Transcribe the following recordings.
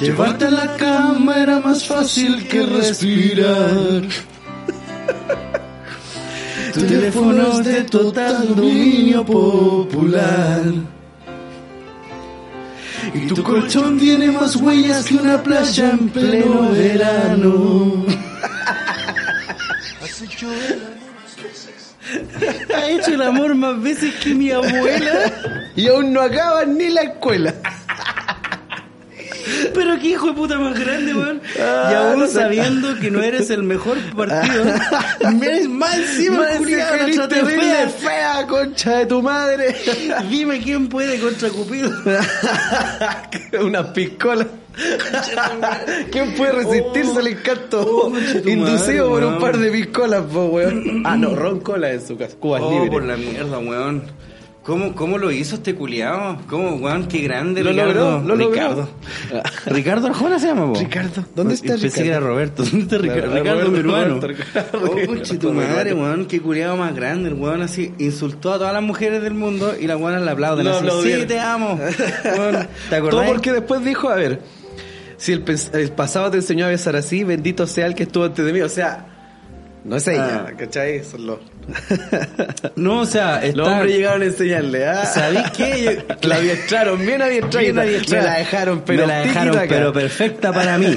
Llevarte a la cama era más fácil que respirar. Tu teléfono es de total dominio popular. Y tu colchón tiene más huellas que una playa en pleno verano. Ha hecho el amor más veces que mi abuela. Y aún no acaba ni la escuela. Pero qué hijo de puta más grande, weón. y Ah, aún no sé. sabiendo que no eres el mejor partido. Más encima Más encima la la fea, fea. concha de tu madre. Dime quién puede contra Cupido. Una piscola. ¿Quién puede resistirse al encanto oh, inducido madre, por un par de piscolas, po, weón? Ah, no, ron cola en su casa. Cubas Oh, libres. por la mierda, weón. ¿Cómo, ¿Cómo lo hizo este culiao? ¿Cómo, weón? Qué grande, Lo Ricardo. logró, lo logró. Ricardo. Ricardo Arjona se llama, po. Ricardo, ¿dónde está Pensé Ricardo? que era Roberto. ¿Dónde está Ricardo? Ricardo, Roberto, mi hermano. Roberto, Ricardo. Oh, tu madre, weón. Qué culiao más grande. El weón así insultó a todas las mujeres del mundo y las weonas le aplauden. Lo así, sí, te amo. Weón, ¿Te acordás? Todo porque después dijo, a ver, si el, el pasado te enseñó a besar así, bendito sea el que estuvo antes de mí. O sea, no es ella, Ah. ¿cachai? Son los, No, o sea, está... los hombres llegaron a enseñarle, ¿ah? ¿Sabéis qué? La adiestraron, bien adiestrada. Me la dejaron, pero Me la dejaron, pero perfecta para mí.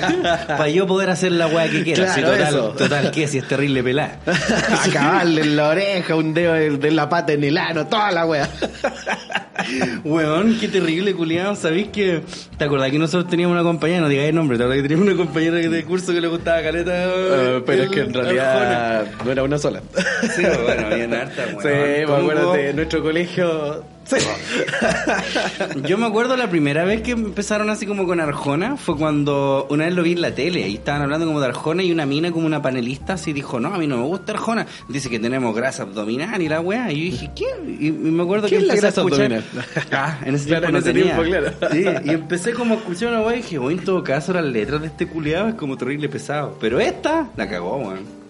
para yo poder hacer la weá que quiera. Claro, Sí, total, eso. total, ¿qué? Si es terrible pelada. Acabarle en la oreja, un dedo de, de la pata en el ano, toda la wea. Weón, qué terrible, culiado. ¿Sabéis que... ¿Te acordás que nosotros teníamos una compañera? No digáis el nombre. ¿Te acordás que teníamos una compañera de curso que le gustaba caleta? Eh, pero es que en realidad no era una sola. Sí, bueno, había harta, weón. Sí, me ¿Cómo acuerdo de nuestro colegio. Sí. Yo me acuerdo la primera vez que empezaron así como con Arjona fue cuando una vez lo vi en la tele y estaban hablando como de Arjona y una mina como una panelista así dijo, no, a mí no me gusta Arjona. Dice que tenemos grasa abdominal y la weá. Y yo dije, ¿qué? Y, me acuerdo ¿Qué que es la empecé a grasa escuchar. abdominal? Ah, en ese Claro, tiempo en no ese tenía. tiempo, claro. Sí, y empecé como a escuchar una weá y dije, bueno, en todo caso las letras de este culiado es como terrible pesado. Pero esta la cagó, weón.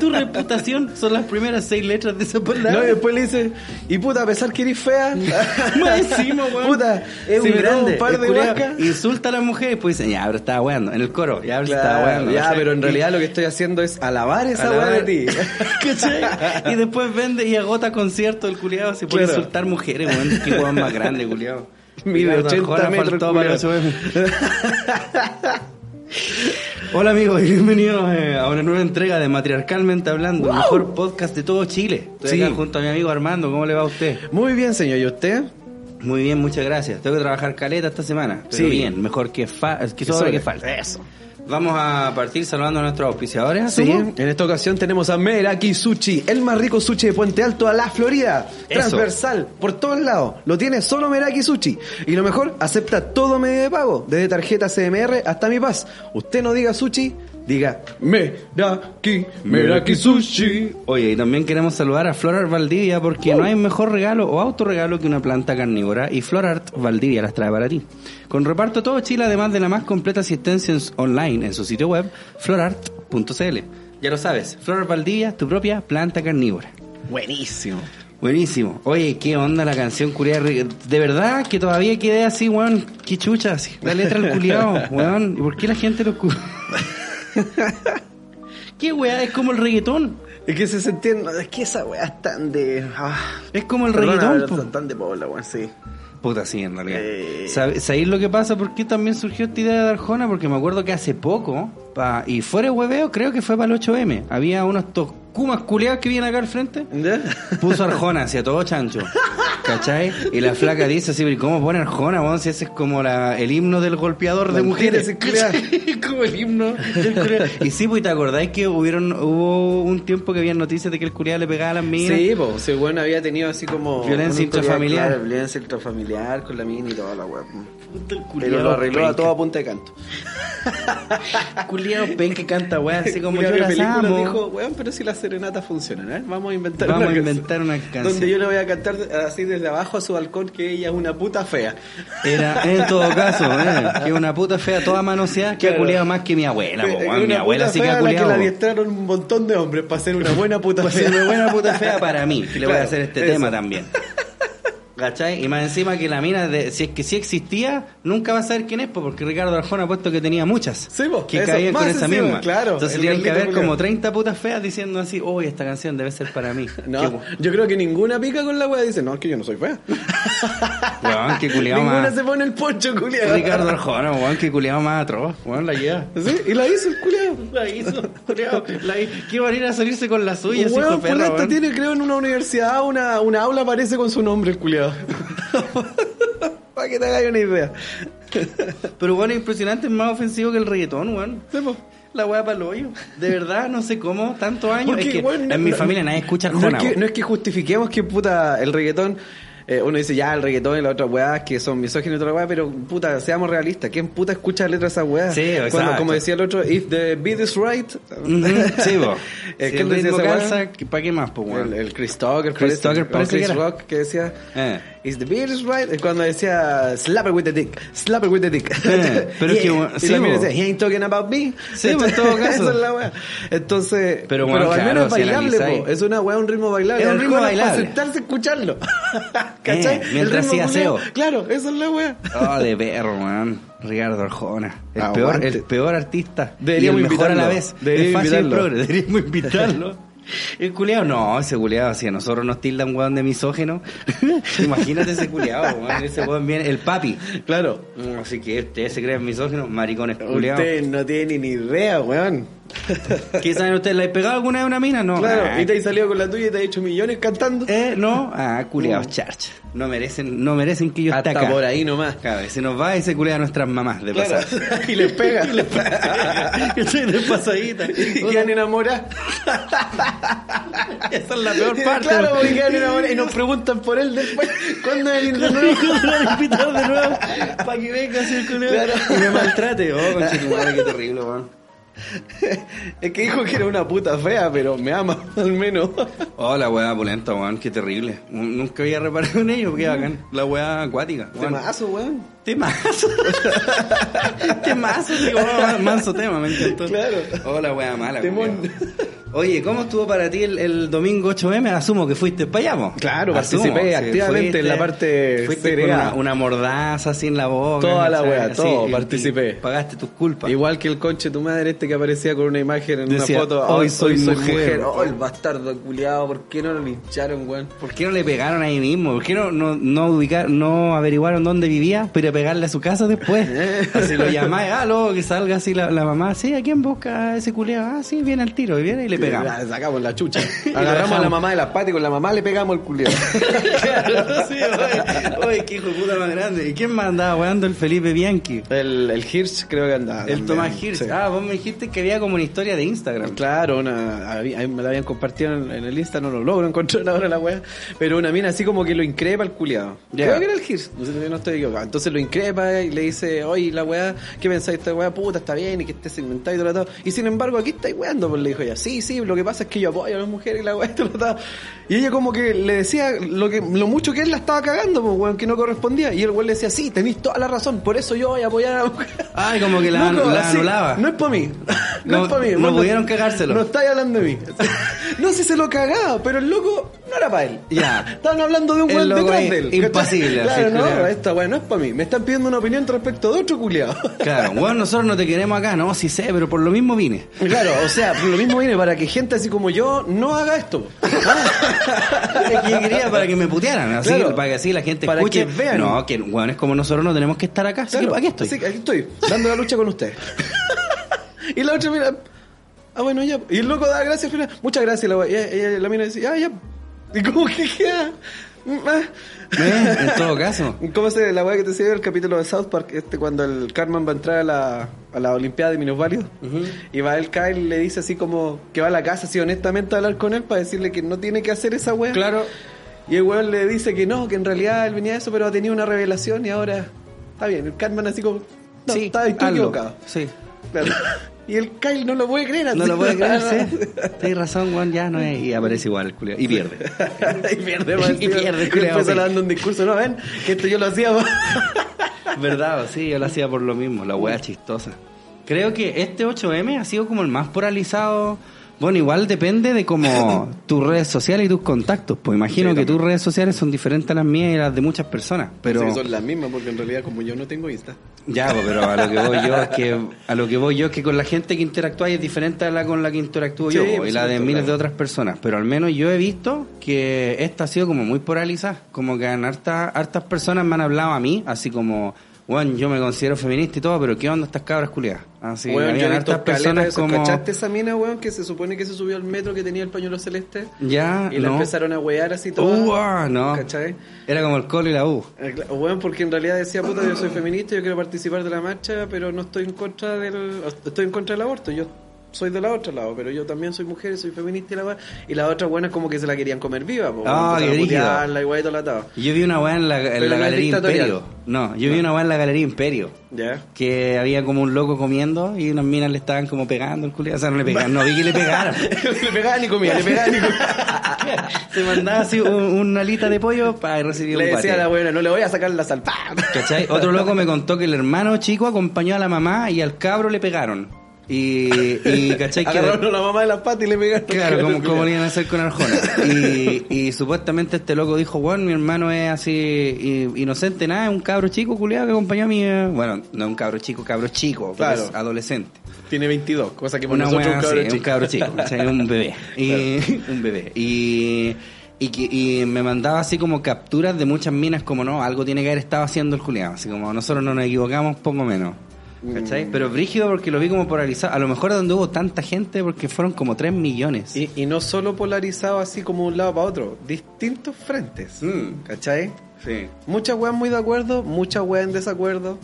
Tu reputación son las primeras seis letras de esa palabra. No, y después le dice, y puta, a pesar que eres fea, Más encima, weón. Puta, es si un grande. un par de vacas. Insulta a la mujer y después dice, ya, pero estaba weando. En el coro, ya, pero estaba weando. ya, pero en realidad lo que estoy haciendo es alabar esa weá de ti. ¿Cachai? Y después vende y agota conciertos el culiado por Claro. insultar mujeres, weón. Qué weón más grande, culiado. Mide 80 metros, para Hola amigos y bienvenidos eh, a una nueva entrega de Matriarcalmente Hablando, el mejor podcast de todo Chile. Estoy Sí. acá junto a mi amigo Armando, ¿cómo le va a usted? Muy bien, señor, ¿y usted? Muy bien, muchas gracias. Tengo que trabajar caleta esta semana. Pero Sí. bien, mejor que, fa que Que sobra sobre. que falta. Eso. Vamos a partir saludando a nuestros auspiciadores. Sí, en esta ocasión tenemos a Meraki Sushi, el más rico sushi de Puente Alto a la Florida. Eso. Transversal, por todos lados. Lo tiene solo Meraki Sushi. Y lo mejor, acepta todo medio de pago, desde tarjeta CMR hasta Mi Paz. Usted no diga sushi, diga Meraki, Meraki Sushi. Oye, y también queremos saludar a Florart Valdivia porque no hay mejor regalo o autorregalo que una planta carnívora y Florart Valdivia las trae para ti. Con reparto todo Chile, además de la más completa asistencia en- online en su sitio web, florart.cl. Ya lo sabes, Florart Valdivia, tu propia planta carnívora. Buenísimo. Buenísimo. Oye, qué onda la canción culiada. De verdad que todavía quedé así, weón. Qué chucha, así. La letra del culiado, weón. ¿Y por qué la gente lo? ¿Qué weá? Es como el reggaetón. Es que se sentía, es que esa weá es tan de... ah, Es como el perdona, reggaetón, son tan de pobla, weón, sí. Puta, sí, en realidad. Eh. ¿Sabe- ¿Sabéis lo que pasa? ¿Por qué también surgió esta idea de Arjona? Porque me acuerdo que hace poco, pa- y fuera de hueveo, creo que fue para el 8M, había unos toscumas culiados que vienen acá al frente. Puso Arjona hacia todo chancho. ¿Cachai? Y la flaca dice así, "¿Pero ¿cómo pone Arjona, weón? Si ese es como la, el himno del golpeador de mujeres. ¿Cachai? como el himno del. Y sí, pues, ¿te acordáis que hubieron, hubo un tiempo que había noticias de que el culiado le pegaba a las minas? Sí, pues, el weón había tenido así como... Violencia intrafamiliar. claro, violencia intrafamiliar con la mina y toda la weá. Puta, el Pero lo arregló a penca. todo a punta de canto. Culiao pen que canta weá, así como Culiao yo las película amo. dijo, weón, pero si las serenatas funcionan, ¿eh? Vamos a inventar Vamos una a canción inventar una canción. Donde yo le voy a cantar así desde abajo a su balcón que ella es una puta fea. Era, en todo caso, eh, que una puta fea toda manoseada que ha Claro. culiado más que mi abuela, po, Una weón. Mi abuela sí que ha la que la culiado. adiestraron un montón de hombres para ser una buena puta fea. una buena puta fea para mí, que le voy a Claro, hacer este eso. tema también. ¿Cachai? Y más encima que la mina, de, si es que sí existía, nunca va a saber quién es, po, porque Ricardo Arjona ha puesto que tenía muchas. Sí, po, que caían con esa encima, misma. claro, Entonces tienen que haber como 30 putas feas diciendo así, uy, esta canción debe ser para mí. No, yo creo que ninguna pica con la wea dice, no, es que yo no soy fea. Weón, culiao ninguna más. se pone el poncho, culiado. Ricardo Arjona, weón, qué culiado más atroz. Weón, la lleva. Sí, y la hizo el culiado. La hizo, culiao. La hizo. ¿Qué va a ir a salirse con la suya, hijo Weón, perra, weón? tiene, creo, en una universidad, una, una aula aparece con su nombre, el culiado. Para que te hagas una idea. Pero bueno, impresionante, es más ofensivo que el reggaetón, weón. La weá para el hoyo. De verdad, no sé cómo, tantos años. Porque, es que weón, en mi no- familia nadie escucha no Arjona. es, que, weón. no es que justifiquemos que puta el reggaetón. Eh, uno dice ya el reggaetón y las otras weas que son misóginos y la wea, pero puta, seamos realistas. ¿Quién puta escucha letras de esas weas? Sí, Cuando, exacto. como decía el otro, if the beat is right. Sí, po. Eh, Si ¿quién el ritmo calza, ¿para qué más, po? El, el Chris Tucker, Chris Tucker Chris. Rock que decía Eh. Is the beat is right Es cuando decía slap it with the dick slap it with the dick Eh, pero es que, Y- y sí, bo. decía he ain't talking about me Sí, bo, en todo caso. Esa es la wea entonces Pero, bueno, al claro, menos es si bailable analizáis. po. es una wea un ritmo bailable Es un Al ritmo es para bailable. sentarse escucharlo ¿cachai? Eh, mientras hacía aseo. claro esa es la wea Oh, de perro, weón. Ricardo Arjona. El Aguante. peor, el peor artista. Deberíamos y el mejor a la invitarlo. vez. Deberíamos es fácil invitarlo. Deberíamos invitarlo. El culiao, no, ese culiao, si a nosotros nos tildan weón de misógeno, imagínate ese culiao, weón, ese weón viene, el papi. claro Mm, Así que ustedes se creen misógenos, maricones culiados. usted no tiene ni idea weón ¿Qué saben ustedes? ¿Le he pegado alguna a una mina? No. claro Ah, y te has salido con la tuya y te has hecho millones cantando Eh, no, ah, culiados, charcha. No merecen, no merecen que yo esté Mm. acá. por ahí nomás y se nos va y se culea a nuestras mamás de Claro. pasada. y les pega. ¿Cachai? de pasadita. y quedan enamoradas. Esa es la peor parte. Claro, porque quedan enamoradas y nos preguntan por él después. ¿Cuándo es el de nuevo? lo van a invitar de nuevo para que venga así el culeo Claro. y me maltrate. Oh, conchetumare, qué terrible, weón. Es que dijo que era una puta fea, pero me ama, al menos. Oh, la weá pulenta, weón, qué terrible. Nunca había reparado en ello, qué bacán. La weá acuática. weón. Temazo, weón. Temazo. Temazo, digo, oh, manso tema, me encantó. Claro. Oh, la weá mala, Temón. culiao. Oye, ¿cómo estuvo para ti el, el domingo 8M? Asumo que fuiste para allá. Claro, Asumo, participé activamente en la parte Fuiste con una, una mordaza así en la boca. Toda la weá, todo, participé. Pagaste tus culpas. Igual que el conche tu madre este que aparecía con una imagen en Decía, una foto. "Hoy soy mujer". Oh, el bastardo culiado, ¿por qué no lo lincharon, weón? ¿Por qué no le pegaron ahí mismo? ¿Por qué no, no, no, ubicar, no averiguaron dónde vivía, pero pegarle a su casa después? Así lo llamáis, ah, luego que salga así la, la mamá, sí, ¿a quién busca a ese culiado? Ah, sí, viene al tiro, y viene y le pegamos. Le sacamos la chucha. Agarramos a la mamá de las patas y con la mamá le pegamos el culiado. Claro, sí, oye, oye, qué hijo de puta más grande. ¿Y quién más andaba weando el Felipe Bianchi? El, el Hirsch creo que andaba. El también. Tomás Hirsch. Sí. Ah, vos me dijiste que había como una historia de Instagram. Claro, una, ahí me la habían compartido en, en el Insta, no lo logro encontrar ahora la wea. Pero una mina así como que lo increpa el culiado. Ya. Creo que era el Hirsch, no sé si no estoy equivocado. Entonces lo increpa y le dice, oye, la weá, ¿qué pensáis esta weá? Puta, está bien y que esté segmentado y todo. Y sin embargo, aquí estáis weando, pues le dijo ella, sí, sí, lo que pasa es que yo apoyo a las mujeres y la weá y ella como que le decía lo que lo mucho que él la estaba cagando, pues weón, que no correspondía. Y el weón le decía, sí, tenéis toda la razón, por eso yo voy a apoyar a la mujer. Ay, como que la, Loco, la así, anulaba. No es para mí. No, No- es para mí. no pudieron cagárselo. No estáis hablando de mí. no sé si se lo cagaba, pero el loco no era para él. Ya. Estaban hablando de un weón detrás de él. impasible, Claro, no, claro. esta weón no es para mí. Me están pidiendo una opinión respecto de otro culiado. Claro, bueno, nosotros no te queremos acá, no, sí sé, pero por lo mismo vine. Claro, o sea, lo mismo viene para que gente así como yo no haga esto. Es que yo quería para que me putearan, así, Claro. para que así la gente Para escuche. que vean. No, que bueno, es como nosotros no tenemos que estar acá, así Claro, que aquí estoy. Así aquí estoy, dando la lucha con usted. y la otra mira, ah bueno, ya. Y el loco da gracias al final, muchas gracias, la, y la mina dice, ah, ya. Y como que queda Eh, en todo caso. ¿Cómo se la weá que te sirve el capítulo de South Park? Este cuando el Cartman va a entrar a la, a la Olimpiada de Minusválidos y va el Kyle y le dice así como que va a la casa así honestamente a hablar con él para decirle que no tiene que hacer esa weá. Claro. Y el weón le dice que no, que en realidad él venía de eso, pero ha tenido una revelación y ahora está bien. El Cartman así como, no, sí, está equivocado. Sí. Claro. Y el Kyle no lo puede creer. así. No lo puede creer, sí. Tienes razón, Juan, ya no es. Y aparece igual el culiao. Y pierde. y pierde, más Y pierde, Y después sí. dando un discurso, no ven, que esto yo lo hacía. ¿Verdad? Sí, yo lo hacía por lo mismo, la wea chistosa. Creo que este 8M ha sido como el más polarizado. Bueno, igual depende de como tus redes sociales y tus contactos. Pues imagino Sí, que tus redes sociales son diferentes a las mías y las de muchas personas. Pero Sí, son las mismas, porque en realidad como yo no tengo Insta. ya, pues, pero a lo que voy yo es que a lo que voy yo es que con la gente que interactúa es diferente a la con la que interactúo yo Sí, pues, por y la de supuesto, miles claro. de otras personas. Pero al menos yo he visto que esta ha sido como muy polarizada. Como que en hartas, hartas personas me han hablado a mí, así como, bueno, yo me considero feminista y todo, pero ¿qué onda estas cabras culiadas? Así, hartas de personas como... ¿Cachaste esa mina, weón, que se supone que se subió al metro que tenía el pañuelo celeste? Ya, Y la no. empezaron a wear así todo. Uh, ah, no. ¿Cachai? Era como el colo y la U. Eh, Weón, porque en realidad decía, puta, yo soy feminista, yo quiero participar de la marcha, pero no estoy en contra del... Estoy en contra del aborto, yo soy de la otra lado, pero yo también soy mujer, soy feminista y la weá. Y la otra buena es como que se la querían comer viva, po, Ah, empezaron qué a brígido. putearla y todo latado. Yo vi una weá en la, en la no Galería. Imperio. No, yo vi una weá en la Galería Imperio. ¿Ya? que había como un loco comiendo y unas minas le estaban como pegando el culo. O sea, no le pegaban, no vi que le pegaran. le pegaban y comía, le pegaban y comía. Se mandaba así un- una alita de pollo para recibir Le un decía a la buena, no le voy a sacar la sal. ¡Pam! ¿Cachai? Otro loco me contó que el hermano chico acompañó a la mamá y al cabro le pegaron. Y, y ¿cachai? Que Agarraron a la mamá de las patas y le pegaron. Claro, como, como le iban a hacer con Arjona. Y, y supuestamente este loco dijo, bueno, mi hermano es así inocente, nada, es un cabro chico culiado que acompañó a mi... eh, Bueno, no es un cabro chico, cabro chico, pero Claro. es adolescente. Tiene 22, cosa que por Una nosotros un cabrón así, un chico. cabro chico, ¿cachai? un bebé. Y, un bebé. Y, y, me mandaba así como capturas de muchas minas como no, algo tiene que haber estado haciendo el culiado. Así como nosotros no nos equivocamos, poco menos. ¿Cachai? Mm. Pero brígido porque lo vi como polarizado. A lo mejor donde hubo tanta gente porque fueron como 3 millones. Y, y no solo polarizado así como un lado para otro, distintos frentes. Mm. ¿Cachai? Sí. Muchas weas muy de acuerdo, muchas weas en desacuerdo.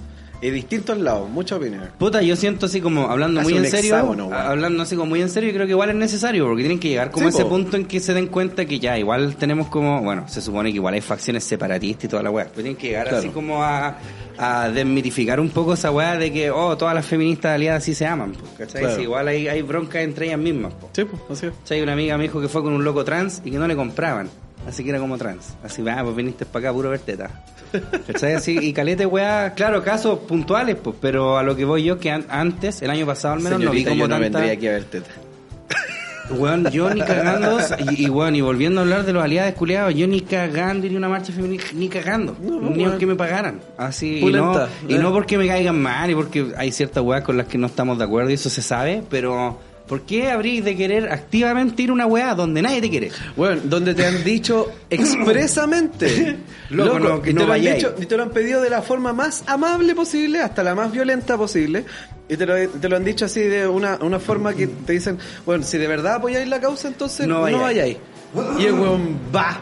Y distintos lados, muchas opiniones. Puta, yo siento así como hablando muy en serio, hexágono, hablando así como muy en serio, y creo que igual es necesario, porque tienen que llegar como Sí, a ese po. punto en que se den cuenta que ya, igual tenemos como, bueno, se supone que igual hay facciones separatistas y toda la weá, pero tienen que llegar Claro. así como a, a desmitificar un poco esa weá de que, oh, todas las feministas aliadas sí se aman, po, ¿cachai? Claro. Si igual hay, hay bronca entre ellas mismas, po. Sí, pues, así es. ¿Cachai? Una amiga me dijo que fue con un loco trans y que no le compraban. Así que era como trans. Así, ah, pues viniste para acá puro ver teta. ¿Cachai? Así, y calete, weá, claro, casos puntuales, pues, pero a lo que voy yo, que an- antes, el año pasado al menos, no vi Señorita, como yo no tanta... vendría aquí a ver teta. Weón, yo ni cagando, y, y weón, y volviendo a hablar de los aliados culiados, yo ni cagando iría a una marcha feminista, ni cagando, No, no, ni aunque me pagaran. Así, y no, y no porque me caigan mal, y porque hay ciertas weas con las que no estamos de acuerdo, y eso se sabe, pero ¿por qué habríais de querer activamente ir a una wea donde nadie te quiere? Bueno, donde te han dicho expresamente, Loco, no, que y no te lo han vayáis. dicho, y te lo han pedido de la forma más amable posible, hasta la más violenta posible, y te lo, te lo han dicho así de una, una forma que te dicen, bueno, si de verdad apoyáis la causa, entonces No no vayáis. vayáis. Y el weón va,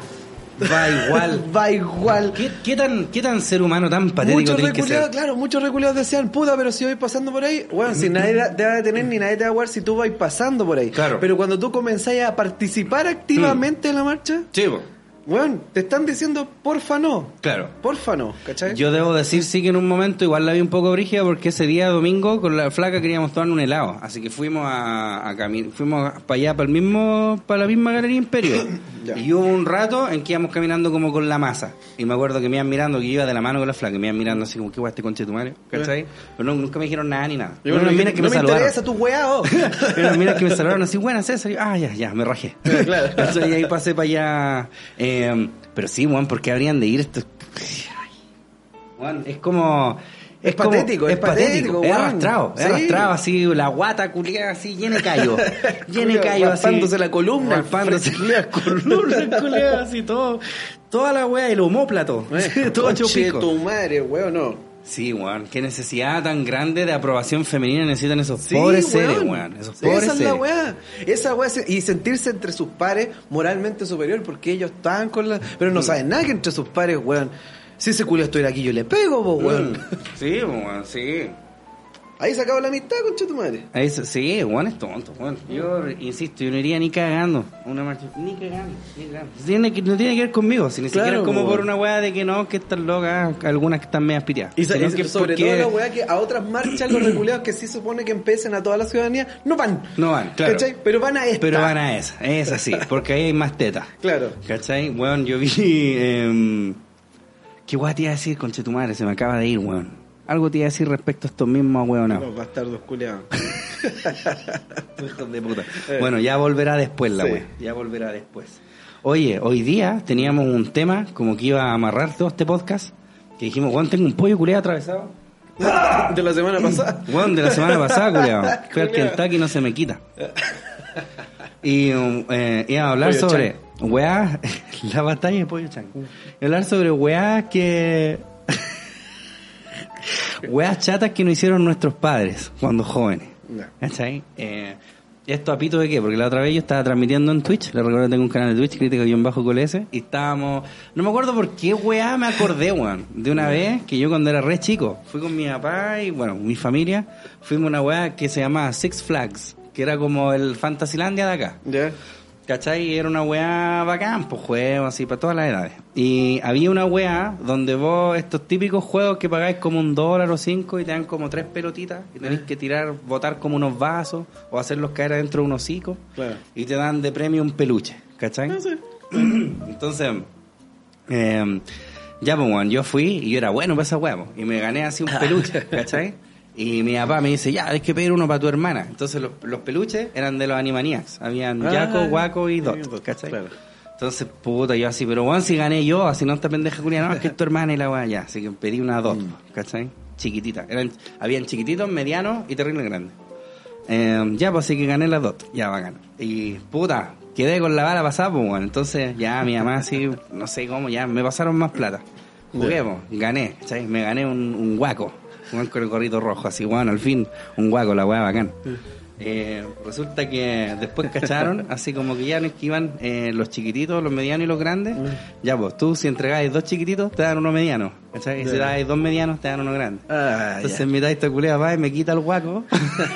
Va igual. va igual. ¿Qué, qué tan, ¿Qué tan ser humano tan patético Muchos que ser? claro, muchos reculeados decían, puta, pero si voy pasando por ahí, bueno, si nadie da- te va a detener ni nadie te va a jugar si tú vas pasando por ahí. Claro. Pero cuando tú comenzáis a participar activamente en la marcha, po. Bueno, te están diciendo, porfa no, claro. porfa no, ¿cachai? Yo debo decir sí que en un momento igual la vi un poco brígida porque ese día domingo con la flaca queríamos tomar un helado, así que fuimos a, a fuimos para allá para el mismo para la misma galería Imperio. Y hubo un rato en que íbamos caminando como con la masa y me acuerdo que me iban mirando que yo iba de la mano con la flaca, me iban mirando así como qué guay este conche de tu madre, ¿cachai? Pero no, nunca me dijeron nada ni nada. Y Eran bueno, minas que no me me saludaron. interesa tu weá, oh. Eran unas minas que me saludaron así, buenas César. Y yo, ah, ya, ya, me rajé. Claro. Entonces, y ahí pasé para allá. Eh, pero sí, Juan, ¿por qué habrían de ir estos? Juan, es como... Es como- patético, es patético, Es arrastrado, es arrastrado, así, la guata culiada así, llena de callo. llena de callo, así. la columna, Raspándose la columna, culiao, así, todo. Toda la wea, el homóplato. Eh, todo hecho pico. tu madre, weón, no. Sí, weón. Qué necesidad tan grande de aprobación femenina necesitan esos Sí, pobres seres, weón. weón. Esos Sí, pobres Esa es la seres. weá. Esa weá. Y sentirse entre sus pares moralmente superior porque ellos están con la. Pero no saben nada que entre sus pares, weón. Si ese culo estuviera aquí, yo le pego, po, weón. Sí, weón, sí. Ahí se acabó la amistad, concha tu madre. Ahí se- sí, weón es tonto, weón. Yo insisto, yo no iría ni cagando a una marcha. Ni cagando, ni cagando. Tiene que, no tiene que ver conmigo, si ni Claro, siquiera es como por una weá de que no, que están locas, algunas que están medias piteadas. Y, que sobre porque- todo la weá que a otras marchas los reculeados que sí supone que empiecen a toda la ciudadanía, no van. No van, claro. ¿Cachai? Pero van a esta. Pero van a esa, es así, porque ahí hay más tetas. Claro. ¿Cachai? Weón, yo vi. em, ¿Qué weá te iba a decir, conche tu madre? Se me acaba de ir, weón. Algo te iba a decir respecto a estos mismos weonados. Los bastardos culeados. Hijos de puta. Bueno, ya volverá después la Sí. wea. Ya volverá después. Oye, hoy día teníamos un tema como que iba a amarrar todo este podcast. Que dijimos, weón, tengo un pollo culeado atravesado. de la semana pasada. Weón, de la semana pasada, culeado. Fui al. Kentucky y no se me quita. Y um, eh, íbamos a hablar Pollo sobre weá, la batalla de pollo chan. Iba a hablar sobre weá que. Weas chatas que nos hicieron nuestros padres cuando jóvenes. Ya. ¿Cachai? Eh, ¿Esto a pito de qué? Porque la otra vez yo estaba transmitiendo en Twitch, le recuerdo que tengo un canal de Twitch, crítico-colese, y estábamos... No me acuerdo por qué weá me acordé, weón, de una vez que yo cuando era re chico, fui con mi papá y, bueno, mi familia, fuimos a una weá que se llamaba Six Flags, que era como el Fantasylandia de acá. ¿Ya? ¿Cachai? Era una weá bacán, pues juegos así para todas las edades. Y había una weá donde vos, estos típicos juegos que pagáis como un dólar o cinco y te dan como tres pelotitas y tenéis que tirar, botar como unos vasos o hacerlos caer adentro de un hocico Claro. y te dan de premio un peluche, ¿cachai? Entonces, eh, ya pues yo fui y yo era bueno para esa weá, y me gané así un peluche, ¿cachai? Y mi papá me dice, ya, hay que pedir uno para tu hermana. Entonces los, los peluches eran de los Animaniacs. Habían Ah, Jaco, Guaco y Dot, Dot, ¿cachai? claro. Entonces, puta, yo así, pero weón, si gané yo, así no esta pendeja culia, no, es que es tu hermana y la weá, ya. Así que pedí una Dot, ¿cachai? Chiquitita. Eran, habían chiquititos, medianos y terrible grandes. Eh, ya, pues así que gané la DOT, ya bacán. Y puta, quedé con la bala pasada, pues bueno. Entonces ya mi mamá así, no sé cómo, ya me pasaron más plata. Juguemos, gané, ¿cachai? Me gané un, un guaco, un con el gorrito rojo, así bueno, al fin, un guaco, la weá bacán. Eh, resulta que después cacharon, así como que ya no esquivan eh, los chiquititos, los medianos y los grandes. Ya pues, tú si entregáis dos chiquititos, te dan uno mediano. ¿cachai? Y si dais dos medianos, te dan uno grande. Ah, Entonces en mitad esta culea va y me quita el guaco,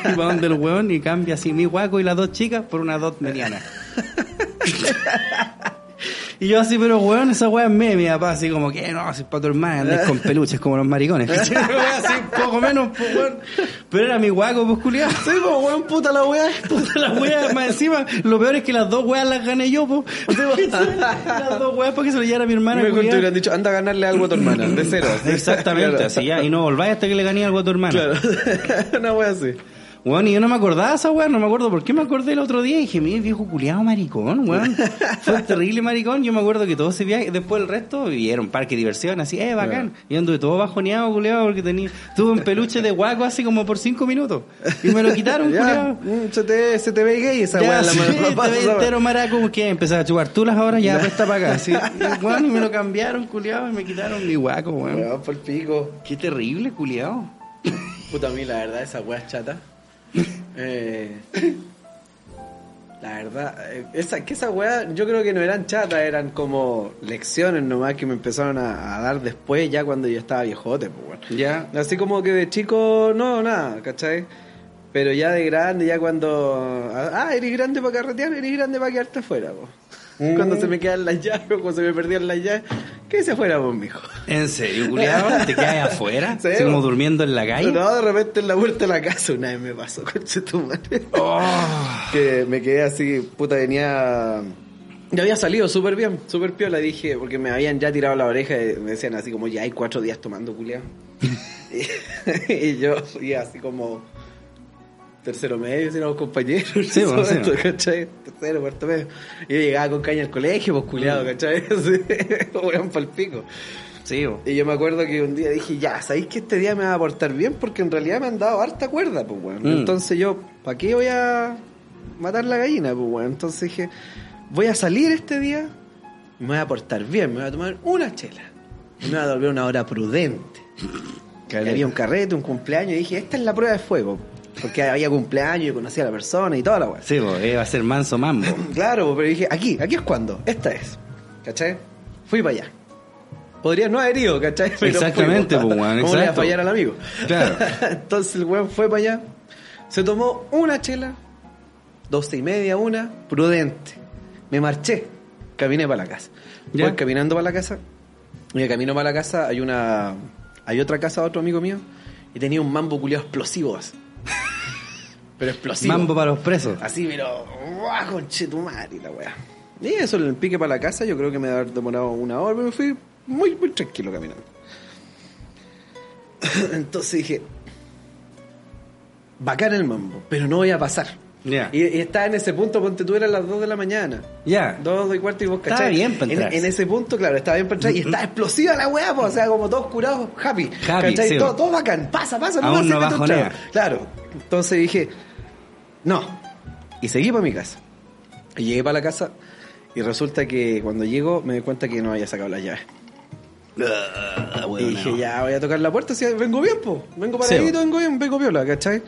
y va donde el hueón y cambia así mi guaco y las dos chicas por una dos medianas. y yo así, pero weón, esa weá es mía, mi papá así como que no, si es para tu hermana, andes con peluches como los maricones. weá así, poco menos, pues weón. Pero era mi guaco, pues culiado. Sí, pues, weón, puta la weá. Puta la wea, más encima, lo peor es que las dos weas las gané yo, po. las dos weas porque se lo llevara a mi hermana. Te culiao. hubieran dicho, anda a ganarle algo a tu hermana, de cero. Exactamente, Claro. así ya, y no volváis hasta que le gané algo a tu hermana. Claro. Una weá así. Weón, y yo no me acordaba de esa weón, no me acuerdo por qué me acordé el otro día y dije, mire, viejo culiado maricón, weón. Fue terrible maricón, yo me acuerdo que todo ese viaje, después el resto, un parque de diversión, así, eh, bacán. Y anduve todo bajoneado, culiado, porque tenía, tuve un peluche de guaco así como por cinco minutos. Y me lo quitaron, culiado. mm, se te, se te ve gay esa en la mano. te pasa. entero maraco, que empecé a chupar tulas ahora, ya presta para acá. Sí, y, weón, y me lo cambiaron, culiado, y me quitaron mi guaco, weón. Weón, por pico. Qué terrible, culiado. Puta, a mí la verdad, esa weá es chata. Eh, la verdad, eh, esa, que esa weá, yo creo que no eran chatas, eran como lecciones nomás que me empezaron a, a dar después, ya cuando yo estaba viejote, pues weón. Ya. Así como que de chico, no, nada, ¿cachai? Pero ya de grande, ya cuando. Ah, eres grande para carretear, eres grande para quedarte afuera, po. Cuando se me quedan las llaves, cuando se me perdían las llaves, que se fuera, vos, mijo. ¿En serio, culiado? ¿Te quedas afuera? Sí, como durmiendo en la calle. No, de repente en la puerta de la casa una vez me pasó, conche tu madre. Oh. que me quedé así, puta, venía... Ya había salido súper bien, súper piola, dije, porque me habían ya tirado la oreja y me decían así como, ya hay cuatro días tomando culiao. y, y yo fui así como tercero medio, si éramos compañeros. Sí, bueno, sí. ¿cachai? Tercero, cuarto medio. Y yo llegaba con caña al colegio, pues culiado, Mm. ¿cachai? Weón pa'l pico. Sí, bo. Y yo me acuerdo que un día dije, ya, ¿sabéis que este día me va a portar bien? Porque en realidad me han dado harta cuerda, pues, weón. Mm. Entonces yo, ¿para qué voy a matar la gallina, pues, weón? Entonces dije, voy a salir este día me voy a portar bien, me voy a tomar una chela. Y me voy a volver una hora prudente. Había un carrete, un cumpleaños, y dije, esta es la prueba de fuego. Porque había cumpleaños, yo conocía a la persona y toda la weá. Sí, pues, iba a ser manso mambo. Claro, pero dije, aquí, aquí es cuando, esta es. ¿Cachai? Fui para allá. Podría no haber ido, ¿cachai? Pero Exactamente, pues, weón, ¿Cómo le iba a fallar al amigo? Claro. Entonces el weón fue para allá, se tomó una chela, doce y media, una, prudente. Me marché, caminé para la casa. Ya. Voy caminando para la casa, y de camino para la casa hay una. Hay otra casa de otro amigo mío, y tenía un mambo culiado explosivo así. Pero explosivo. Mambo para los presos. Así, pero, ¡guau, conchetumare la weá! Y eso, el pique para la casa, yo creo que me debe haber demorado una hora, pero me fui muy, muy tranquilo caminando. Entonces dije, bacán el mambo, pero no voy a pasar. Ya. Y, y estaba en ese punto, ponte tú, eran las 2 de la mañana. Ya. Dos y cuarto y vos Estaba cachai. bien para en, entrarse. en ese punto, claro, estaba bien para entrar. Y estaba explosiva la weá, po, o sea, como todos curados, happy. Happy, sí. todo, todo bacán, pasa, pasa, Aún no un bajonea. trago. Claro. Entonces dije, no. Y seguí para mi casa. Y llegué para la casa y resulta que cuando llego me doy cuenta que no había sacado las llaves. Ah, y dije, no. ya voy a tocar la puerta, si vengo bien, po. Vengo Sí, paradito, po. vengo bien, vengo viola, ¿cachai?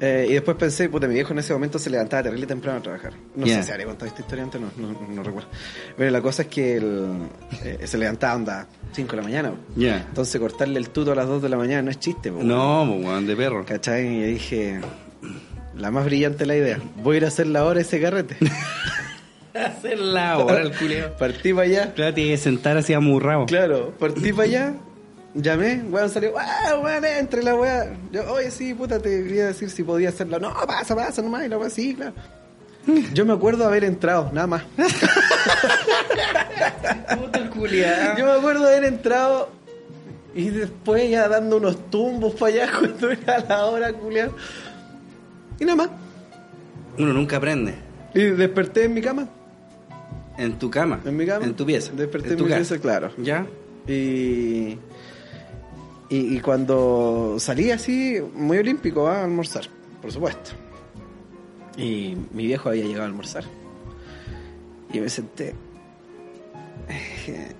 Eh, y después pensé, puta, mi viejo en ese momento se levantaba terrible temprano a trabajar. No sé si habría contado esta historia antes, no, no, no recuerdo. Pero la cosa es que él, eh, se levantaba onda 5 de la mañana. po. Ya. Entonces cortarle el tuto a las 2 de la mañana no es chiste, po. No, weón, de perro. ¿Cachai? Y dije, la más brillante la idea, voy a ir a hacer la hora ese carrete. Hacer la hora el culeo. Partí para allá. Claro, tiene que sentar así amurrado. Claro, partí para allá, llamé, weón salió, ¡ah, weón, entre la weá! Yo, oye, sí, puta, te quería decir si podía hacerlo. No, pasa, pasa nomás, y la weá, sí, claro. Yo me acuerdo haber entrado, nada más. Puta el. Yo me acuerdo haber entrado y después ya dando unos tumbos para allá cuando era la hora, culiao. Y nada más. Uno nunca aprende. Y desperté en mi cama. En tu cama. En mi cama. En tu pieza. Desperté en tu mi casa. pieza, claro. ¿Ya? Y, y, y cuando salí así, muy olímpico, a almorzar, por supuesto. Y mi viejo había llegado a almorzar. Y me senté. Dije,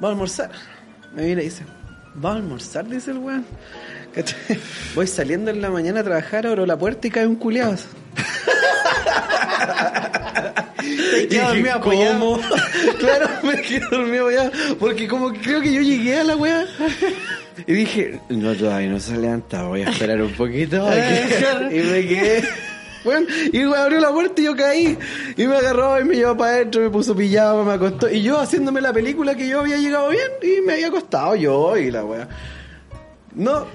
Vamos a almorzar. Me viene y dice, ¿vamos a almorzar? Dice el weón. Voy saliendo en la mañana a trabajar, abro la puerta y cae un culiado. Y dije, dormido claro, me quedé dormido apoyado. Porque como creo que yo llegué a la weá. Y dije, no, todavía no se levanta, voy a esperar un poquito. y me quedé. Bueno, y abrió la puerta y yo caí. Y me agarró y me llevó para adentro, me puso pijama, me acostó. Y yo haciéndome la película que yo había llegado bien y me había acostado yo y la weá. No.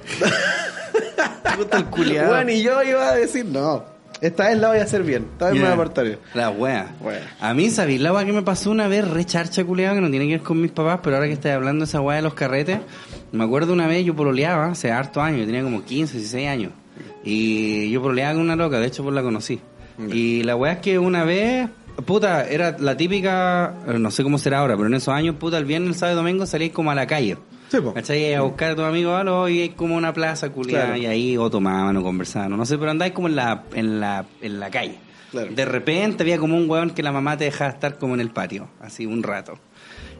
Puta el culiao. Bueno, y yo iba a decir, no, esta vez la voy a hacer bien. Esta vez me voy a portar bien. La wea. Wea. A mí, ¿sabéis la wea que me pasó una vez? Re charcha culiado, que no tiene que ver con mis papás, pero ahora que estoy hablando de esa wea de los carretes, me acuerdo una vez yo pololeaba, hace hartos años, yo tenía como 15, 16 años. Y yo pololeaba con una loca, de hecho pues la conocí. Y la wea es que una vez, puta, era la típica, no sé cómo será ahora, pero en esos años, puta, el viernes, el sábado y domingo salíais como a la calle. Sí, po. ¿Cachai? A buscar a tu amigo algo y hay como una plaza culiada Claro. y ahí o tomaban o conversaban, no sé, pero andáis como en la, en la, en la calle. Claro. De repente había como un hueón que la mamá te dejaba estar como en el patio, así un rato.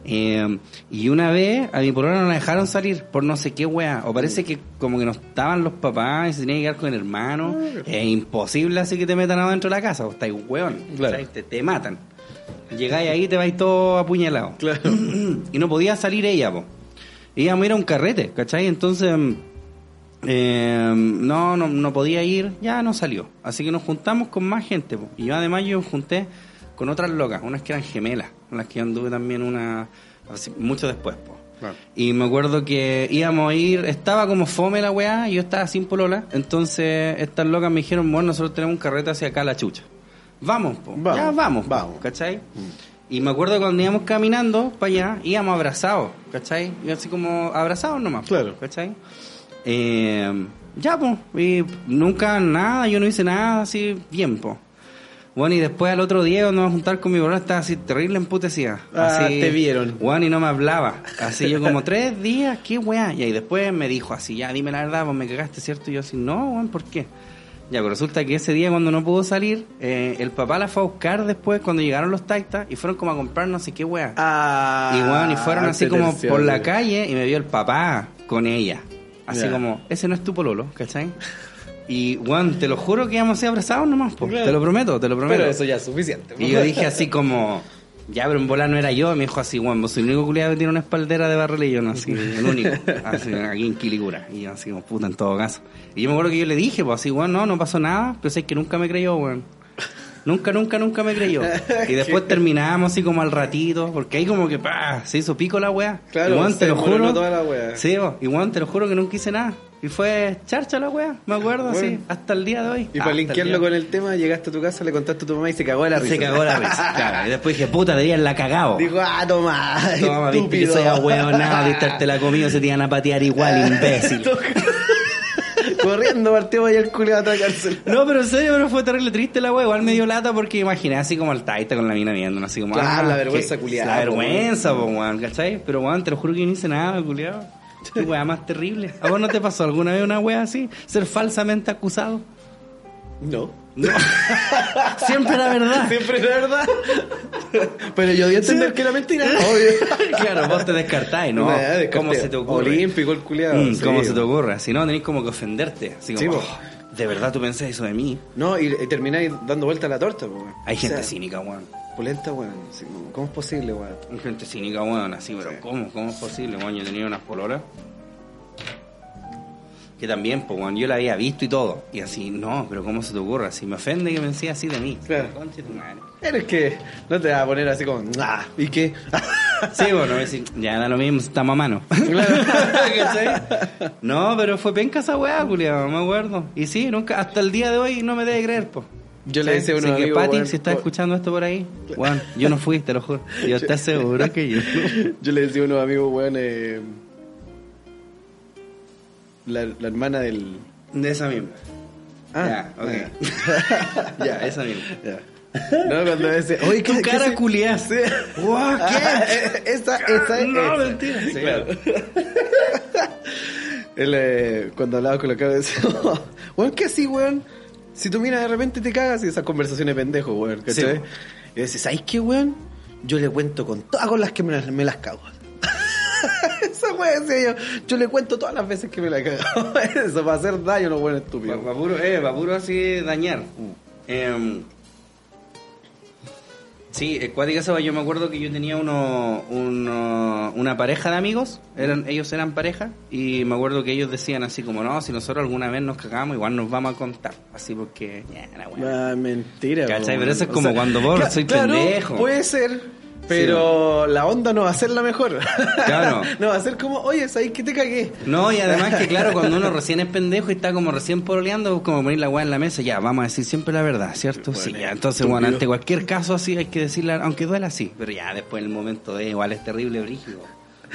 Eh, y una vez a mi polola no la dejaron salir por no sé qué weá. O parece que como que no estaban los papás y se tenía que quedar con el hermano. Es imposible así que te metan adentro de la casa, o estáis hueón. Claro. Te, te matan. Llegáis ahí y te vais todo apuñalado. Claro. y no podía salir ella, po. Íbamos a ir a un carrete, ¿cachai? Entonces, eh, no, no, no podía ir, ya no salió. Así que nos juntamos con más gente, po. Y yo además yo junté con otras locas, unas que eran gemelas, con las que anduve también una, así, mucho después, po. Claro. Y me acuerdo que íbamos a ir, estaba como fome la weá, y yo estaba sin polola, entonces estas locas me dijeron, bueno, nosotros tenemos un carrete hacia acá a la chucha. Vamos, po. Vamos, ya vamos, po, vamos. ¿cachai? Y me acuerdo que cuando íbamos caminando para allá, íbamos abrazados, ¿cachai? Y así como abrazados nomás, Claro. ¿cachai? Eh, ya, pues, y nunca nada, yo no hice nada, así, bien, pues. Bueno, y después al otro día cuando me a juntar con mi bolón estaba así terrible emputecida. Ah, así, te vieron. Bueno, y no me hablaba. Así yo como tres días, qué weá. Y ahí después me dijo así, ya dime la verdad, pues me cagaste, ¿cierto? Y yo así, no, weón, ¿por qué? Ya, pero resulta que ese día cuando no pudo salir, eh, el papá la fue a buscar después cuando llegaron los taitas y fueron como a comprar no sé qué weá. Ah, y bueno, y fueron así como por la calle y me vio el papá con ella. Así como, ese no es tu pololo, ¿cachai? Y, weón, te lo juro que íbamos a ser abrazados nomás, po. Claro. Te lo prometo, te lo prometo. Pero eso ya es suficiente. Y yo dije así como, ya, pero en bola no era yo. Me dijo así, bueno, soy el único culiado que tiene una espaldera de barrelillo, ¿no? Así, el único. Así, aquí en Quilicura. Y yo así como, puta, en todo caso. Y yo me acuerdo que yo le dije, pues así, bueno, no, no pasó nada. Pero sé que nunca me creyó, weón. Nunca, nunca, nunca me creyó. Y después terminamos así como al ratito, porque ahí como que, pa, se hizo pico la weá. Claro, y, te lo juro. toda la weá. Sí, vos, y weón, te lo juro que nunca hice nada. Y fue charcha la weá, me acuerdo, así, Bueno. hasta el día de hoy. Y para linkearlo con el tema, llegaste a tu casa, le contaste a tu mamá y se cagó la risa. Se cagó la risa, claro. Y después dije, puta, deberían la cagado. Dijo, ah, toma, Toma, viste que estúpido. soy ahueonado, viste, te la comido, se te iban a patear igual, imbécil. Corriendo partió ahí el culo a atracarse. No, pero en serio, pero fue terrible triste la wea. Igual me dio lata porque imaginé así como al taita con la mina viendo, así como. Claro, ah, la vergüenza culiada, La vergüenza, po, weón, ¿cachai? Pero weón, te lo juro que yo no hice nada, culiado. Qué wea más terrible. ¿A vos no te pasó alguna vez una wea así? Ser falsamente acusado. No. No. Siempre la verdad. Siempre es verdad. Pero yo di a entender que era mentira. Obvio. claro, vos te descartáis, ¿no? Nah. ¿Cómo se te ocurre? Olímpico el culiado. Mm, sí. ¿Cómo se te ocurre? Si no, tenés como que ofenderte. Así como, Sí. "Oh, ¿de verdad tú pensás eso de mí? No, y, y termináis dando vuelta a la torta, po, weón. Hay O gente sea, cínica, weón. Polenta, weón. ¿Cómo es posible, weón? Hay gente cínica, weón, así, pero ¿cómo? ¿Cómo es posible, weón? Yo tenía unas pololas que también, pues, weón, yo la había visto y todo. Y así, no, pero ¿cómo se te ocurre? Así me ofende que pensé así de mí. Claro. Tu madre. Eres que no te vas a poner así como, ah, ¿y qué? Sí, bueno, decir, ya da lo mismo, estamos a mano. ¿Cachai? no, pero fue penca esa weá, culiado, me acuerdo. Y sí, nunca, hasta el día de hoy no me debe creer, po. Yo le decía a unos que, amigos, Pati, si estás po- escuchando esto por ahí, weón, yo no fui, te lo juro. Yo estoy seguro que yo. Yo le decía a unos amigos, weón, eh, la, la hermana del... De esa misma. Ah, ya, ok. ya, esa misma. Ya. No, cuando decía, oye, ¿qué- qué cara culiada. Sí. Guau, ¿qué? esa, esa es. No, esa. mentira. Sí, Claro. Él, eh, cuando hablaba con la cara, decía, weón, ¿qué así, weón? Si tú miras de repente te cagas y esas conversaciones pendejo, weón, ¿cachai? Sí. Y dices, ¿sabes qué, weón? Yo le cuento con todas con las que me las, me las cago. Weón, decía yo, yo le cuento todas las veces que me la cago. Eso para hacer daño, no weón estúpido. Va puro, eh, va puro así dañar. Em, sí, eh, cuática esa, yo me acuerdo que yo tenía uno, uno- una pareja de amigos, eran, ellos eran pareja, y me acuerdo que ellos decían así como, no, si nosotros alguna vez nos cagamos, igual nos vamos a contar. Así porque, ya. Ah, mentira. ¿Cachai? Pero eso es o como cuando vos soy claro, pendejo. Puede ser, pero la onda no va a ser la mejor. Claro. no va a ser como, oye, ¿sabes que te cagué? No, y además que claro, cuando uno recién es pendejo y está como recién pololeando, como poner la weá en la mesa, ya, vamos a decir siempre la verdad, ¿cierto? Bueno, sí, ya, es entonces, bueno, ante cualquier caso así hay que decirle, aunque duela así, pero ya después en el momento de igual es terrible brígido.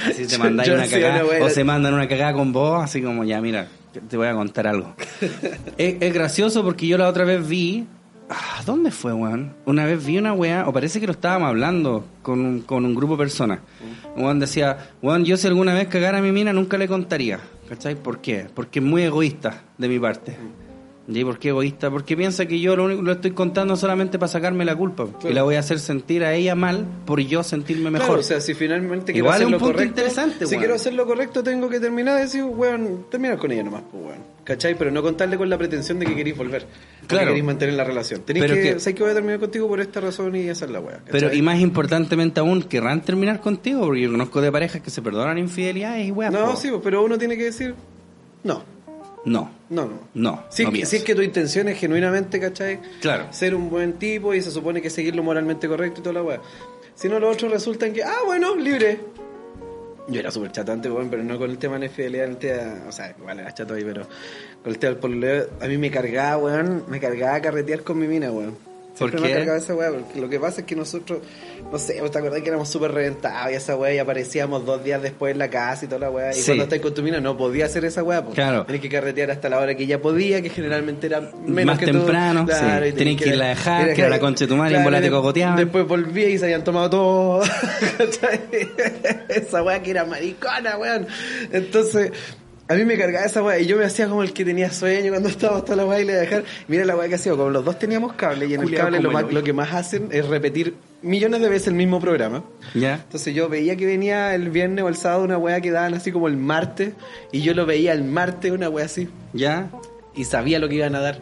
Así te mandáis una cagada, o se mandan una cagada con vos, así como, ya, mira, te voy a contar algo. es, es gracioso porque yo la otra vez vi, ah, ¿dónde fue, weón? Una vez vi una weá, o parece que lo estábamos hablando con un, con un grupo de personas. Weón decía, weón, yo si alguna vez cagara a mi mina nunca le contaría. ¿Cachai? ¿Por qué? Porque es muy egoísta de mi parte. ¿Y por qué egoísta? Porque piensa que yo lo único lo estoy contando solamente para sacarme la culpa. Y la voy a hacer sentir a ella mal por yo sentirme mejor. Claro, o sea, si finalmente quiero Igual es hacer un lo punto correcto, interesante, si quiero hacer lo correcto, tengo que terminar de decir, weón, terminar con ella nomás, pues, weón. ¿Cachai? Pero no contarle con la pretensión de que queréis volver. Claro. Que queréis mantener la relación. Tenéis Pero que, que- ¿sabes que voy a terminar contigo por esta razón y hacer la weá? Pero y más importantemente aún, querrán terminar contigo, porque yo conozco de parejas que se perdonan infidelidades y weas. No, po. sí, pero uno tiene que decir, no, No, no, no. no. Si, no es que- pienso. si es que tu intención es genuinamente, ¿cachai? Claro. Ser un buen tipo y se supone que seguir lo moralmente correcto y toda la weá. Si no, los otros resultan que, ah, bueno, libre. Yo era súper chato antes, weón, pero no con el tema de la infidelidad, el tema, o sea, igual era chato ahí, pero con el tema del pololeo, a mí me cargaba, weón, me cargaba a carretear con mi mina, weón. ¿Por me qué? ha cargado esa weá, porque lo que pasa es que nosotros, no sé, ¿te acordás que éramos súper reventados y esa weá y aparecíamos dos días después en la casa y toda la weá? Y Sí. cuando estás con tu mina no podía hacer esa weá, pues. Claro. Tenés que carretear hasta la hora que ella podía, que generalmente era menos Más que temprano, sí. y Tenés que irla a dejar, que era la concha de tu madre, y en Claro, bola te. Después volvía y se habían tomado todo. Esa weá que era maricona, weón. Entonces, A mí me cargaba esa weá y yo me hacía como el que tenía sueño cuando estaba hasta la weá y le dejar. Mira la weá que hacía, como los dos teníamos cable y en el cable lo, como el más- hoyo. lo que más hacen es repetir millones de veces el mismo programa. Ya. Entonces yo veía que venía el viernes o el sábado una weá que daban así como el martes y yo lo veía el martes una weá así Ya. y sabía lo que iban a dar.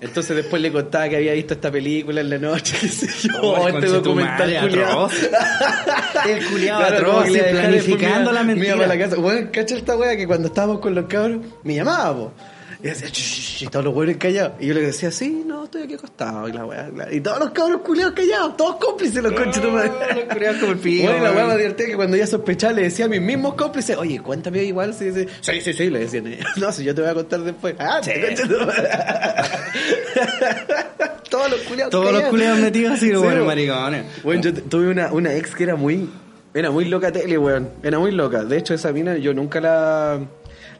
Entonces después le contaba que había visto esta película en la noche, qué sé yo, Oh, este documental culiado. El culiado Claro, atroz, planificando después la mentira. para la casa. Bueno, cacha esta wea que cuando estábamos con los cabros, me llamaba, po. Y decía, y todos los huevos callados. Y yo le decía, sí, no, estoy aquí acostado. Y la wea, la- Y todos los cabros culiados callados, todos cómplices los conches los culiados como el pico, Bueno, y la más divertida es que cuando ya sospechaba le decía a mis mismos cómplices, oye, cuéntame igual. Sí, sí, sí, sí, sí, le decían. No, si yo te voy a contar después. Ah, Sí. conche tu madre. Todos los culiados Todos los culiados metidos así, los po. maricones. Bueno, yo tuve una, una ex que era muy. Era muy loca tele, weón. Era muy loca. De hecho, esa mina yo nunca la,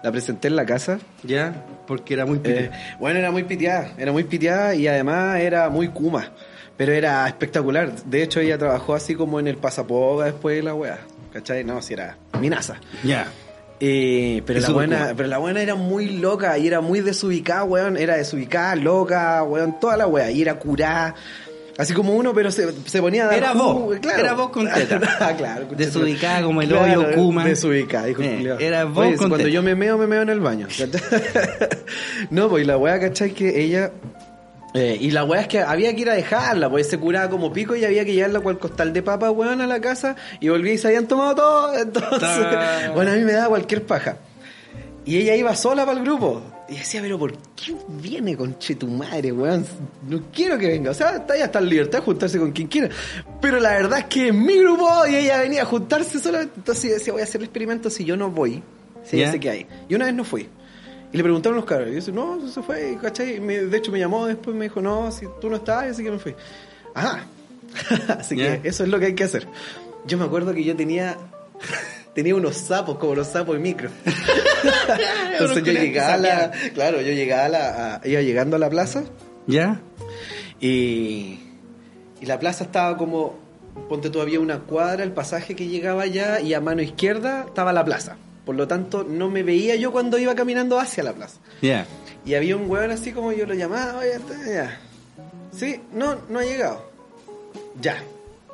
la presenté en la casa. Ya, porque era muy Eh, pite. bueno, era muy piteada. Era muy piteada y además era muy kuma. Pero era espectacular. De hecho, ella trabajó así como en el pasapoga después de la weá. ¿Cachai? No, si era minaza. Ya. Eh, pero, la buena, pero la buena era muy loca y era muy desubicada, weón. Era desubicada, loca, weón, toda la weá. Y era curada. Así como uno, pero se, se ponía a dar Era jugo, vos, claro. era vos con teta. ah, claro. con Desubicada como el Claro, hoyo Kuma. Desubicada, dijo Eh, era vos Oye, con Cuando teta. yo me meo, me meo en el baño. no, pues la weá, ¿cachai? Que ella... eh, y la weá es que había que ir a dejarla, pues se curaba como pico y había que llevarla el costal de papa, weón, a la casa y volví y se habían tomado todo. Entonces, bueno, a mí me daba cualquier paja. Y ella iba sola para el grupo. Y decía, pero ¿por qué viene con tu madre, weón? No quiero que venga. O sea, está ya está en libertad de juntarse con quien quiera. Pero la verdad es que es mi grupo y ella venía a juntarse sola. Entonces decía, voy a hacer el experimento si yo no voy. Si ella Ya. se queda ahí. Y una vez no fui. Y le preguntaron los cabros. Y yo dice, no, se fue, ¿cachai? Y me- de hecho me llamó después me dijo, no, si tú no estás, así que me fui. Ajá. así que eso es lo que hay que hacer. Yo me acuerdo que yo tenía... Tenía unos sapos, como los sapos de micro. Entonces yo llegaba a la, claro, yo llegaba a la, a- iba llegando a la plaza ¿Ya? y, y la plaza estaba como, ponte tú, había una cuadra, el pasaje que llegaba allá y a mano izquierda estaba la plaza. Por lo tanto, no me veía yo cuando iba caminando hacia la plaza. Ya. Y había un weón así como yo lo llamaba, oye, está- ya. Sí, no, no ha llegado. Ya.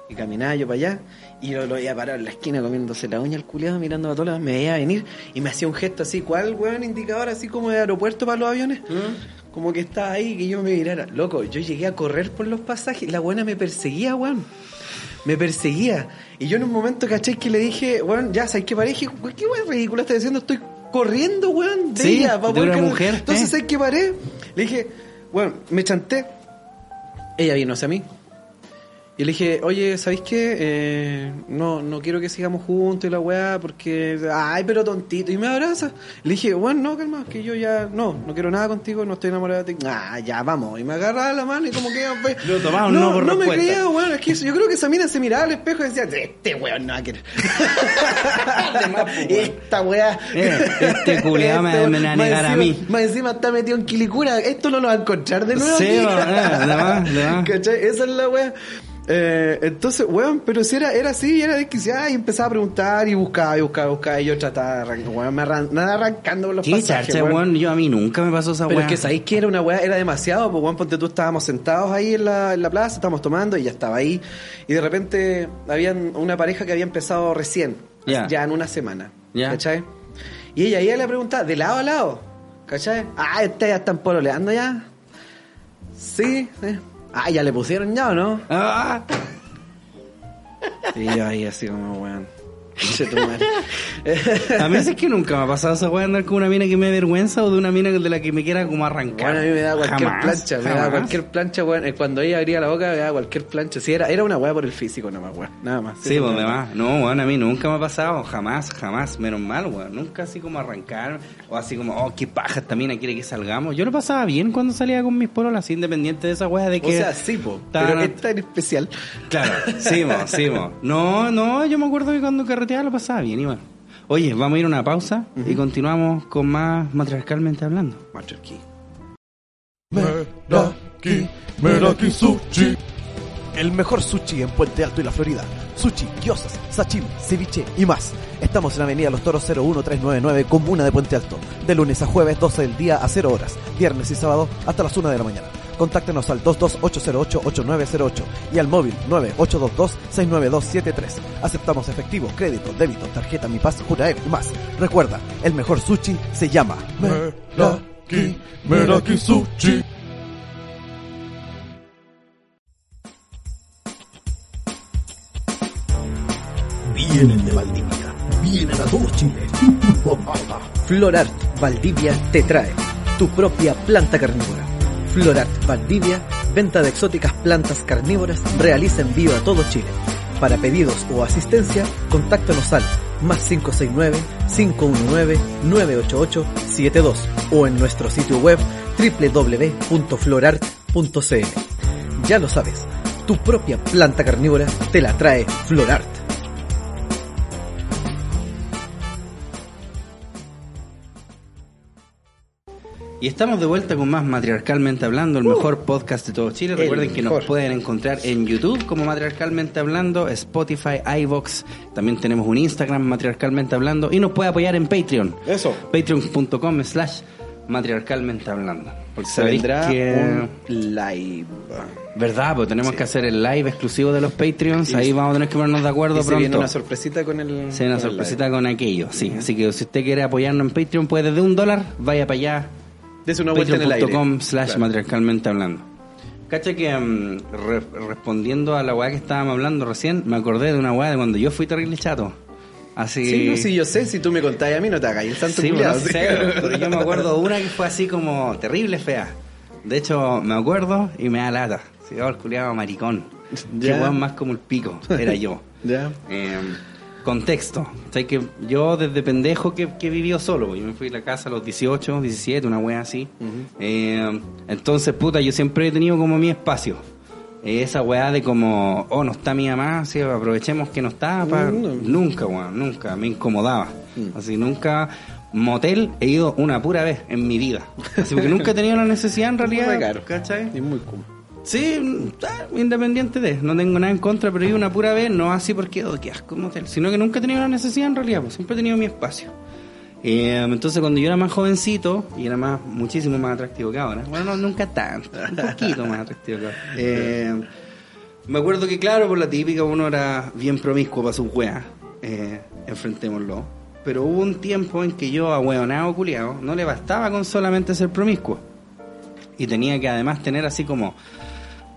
Y caminaba yo para allá y yo lo veía parado en la esquina comiéndose la uña al culiado, mirando a todos lados, me veía venir y me hacía un gesto así, ¿cuál weón indicador así como de aeropuerto para los aviones? Como que estaba ahí que yo me mirara. Loco, yo llegué a correr por los pasajes, la buena me perseguía, weón. Me perseguía. Y yo en un momento, ¿cachai? Que le dije, weón, ya, ¿sabes qué "Weón, ¿qué weón ridículo estás diciendo? Estoy corriendo, weón, de Sí, ella. pa' de una correr". mujer, Entonces, eh. ¿sabes qué paré? Le dije, bueno, me chanté. Ella vino hacia mí. Y le dije, oye, ¿sabéis qué? Eh, no, no quiero que sigamos juntos y la weá, porque, ay, pero tontito. Y me abraza. Le dije, bueno, no, calma, que yo ya, no, no quiero nada contigo, no estoy enamorada de ti. Ah, ya, vamos. Y me agarraba la mano y como que... Pues, Lo tomaba un no por no me creía, weón. Es que yo creo que esa mina se miraba al espejo y decía, este weón no va a querer. Esta weá. Eh, este culiao me- Este, me va a negar a mí. Más encima está metido en Quilicura. Esto no lo va a encontrar de nuevo. Sí, va, eh, de más, de más. ¿Cachai? Esa es la weá. Eh, entonces, weón, pero si era, era así, era desquiciada y empezaba a preguntar y buscaba y buscaba y buscaba y yo trataba de arrancar, weón, me arran- nada arrancando los ¿Qué pasajes, charcha, weón? Yo a mí nunca me pasó esa pero weá. es que sabéis que era una weá, era demasiado, pues weón, ponte tú estábamos sentados ahí en la, en la plaza, estábamos tomando y ya estaba ahí. Y de repente habían una pareja que había empezado recién, Ya. ya en una semana. Ya. ¿Cachai? Y ella, ella le preguntaba, de lado a lado, ¿cachai? Ah, ustedes ya están pololeando ya. Sí, eh. Ah, ya le pusieron ya, ¿o no? Ah, Y yo ahí así como, weón. A mí es que nunca me ha pasado esa weá andar con una mina que me vergüenza o de una mina de la que me quiera como arrancar. Bueno, a mí me da cualquier Jamás, plancha, me da cualquier plancha, weón. Cuando ella abría la boca, me da cualquier plancha. Sí, era, era una weá por el físico nomás, weón. Nada más. Sí, pues nada demás. No, weón, a mí nunca me ha pasado, jamás, jamás, menos mal, weón. Nunca así como arrancar, o así como, oh, qué paja, esta mina quiere que salgamos. Yo lo pasaba bien cuando salía con mis pololas, independiente de esa weá de O que... sea, sí, po. Pero esta en especial. Claro, sí, mo, sí, mo. No, no, yo me acuerdo que cuando carreteaba lo pasaba bien, igual. Oye, vamos a ir a una pausa y continuamos con más matriarcalmente hablando. Macho aquí. Meraki, Meraki Sushi. el mejor sushi en Puente Alto y la Florida. Sushi, gyozas, sashimi, ceviche y más. Estamos en Avenida Los Toros 01399, Comuna de Puente Alto. De lunes a jueves, 12 del día a 0 horas. Viernes y sábado hasta las 1 de la mañana. Contáctenos al 22808-8908 y al móvil 9822-69273. Aceptamos efectivo, crédito, débito, tarjeta Mi Paz, Juraer y más. Recuerda, el mejor sushi se llama Meraki, Meraki Sushi. Vienen de Valdivia, vienen a todo Chile. Florart Valdivia te trae tu propia planta carnívora. Florart Valdivia, venta de exóticas plantas carnívoras, realiza envío a todo Chile. Para pedidos o asistencia, contáctanos al más 569-519-988-72 o en nuestro sitio web www.florart.cl. Ya lo sabes, tu propia planta carnívora te la trae Florart. Y estamos de vuelta con más Matriarcalmente Hablando, el mejor podcast de todo Chile. el Recuerden que nos pueden encontrar en YouTube como Matriarcalmente Hablando, Spotify, iVox. También tenemos un Instagram, Matriarcalmente Hablando. Y nos puede apoyar en Patreon. Eso. Patreon.com slash Matriarcalmente Hablando. Porque Se vendrá que... un live. ¿Verdad? Pues tenemos que hacer el live exclusivo de los Patreons. Ahí vamos a tener que ponernos de acuerdo Y se viene pronto. una sorpresita con el. Se viene una sorpresita con aquello, sí. Así que si usted quiere apoyarnos en Patreon, puede desde un dólar, vaya para allá. Dese una vuelta en el aire. Slash Claro. matriarcalmente hablando. Cacha que mm, re- respondiendo a la weá que estábamos hablando recién, me acordé de una weá de cuando yo fui terrible chato. Así. Sí, no, sí, yo sé, si tú me contás a mí no te hagas el santo Sí, culiao, no sí. sé, pero yo me acuerdo de una que fue así como terrible fea. De hecho, me acuerdo y me da lata. Se llama el culiado maricón. Que weón más como el pico. Era yo. Ya. Eh, contexto. O sea, que yo desde pendejo que, que vivió solo. Yo me fui a la casa a los 18, 17, una wea así. Eh, entonces, puta, yo siempre he tenido como mi espacio. Eh, esa weá de como, oh, no está mi mamá, así, aprovechemos que no está. pa- Mm, no. Nunca, weón, nunca. Me incomodaba. Así, nunca. Motel he ido una pura vez en mi vida. Así, porque nunca he tenido la necesidad en realidad. Muy caro. ¿Cachai? Y muy cool. Sí, está independiente de, no tengo nada en contra, pero yo una pura vez, no así porque, oh, qué asco, un motel, sino que nunca he tenido la necesidad en realidad, pues siempre he tenido mi espacio. Eh, entonces cuando yo era más jovencito, y era más, muchísimo más atractivo que ahora, bueno, no, nunca tanto, un poquito más atractivo que ahora. Eh, me acuerdo que claro, por la típica uno era bien promiscuo para sus weas, eh, enfrentémoslo. Pero hubo un tiempo en que yo a hueonado culiao no le bastaba con solamente ser promiscuo. Y tenía que además tener así como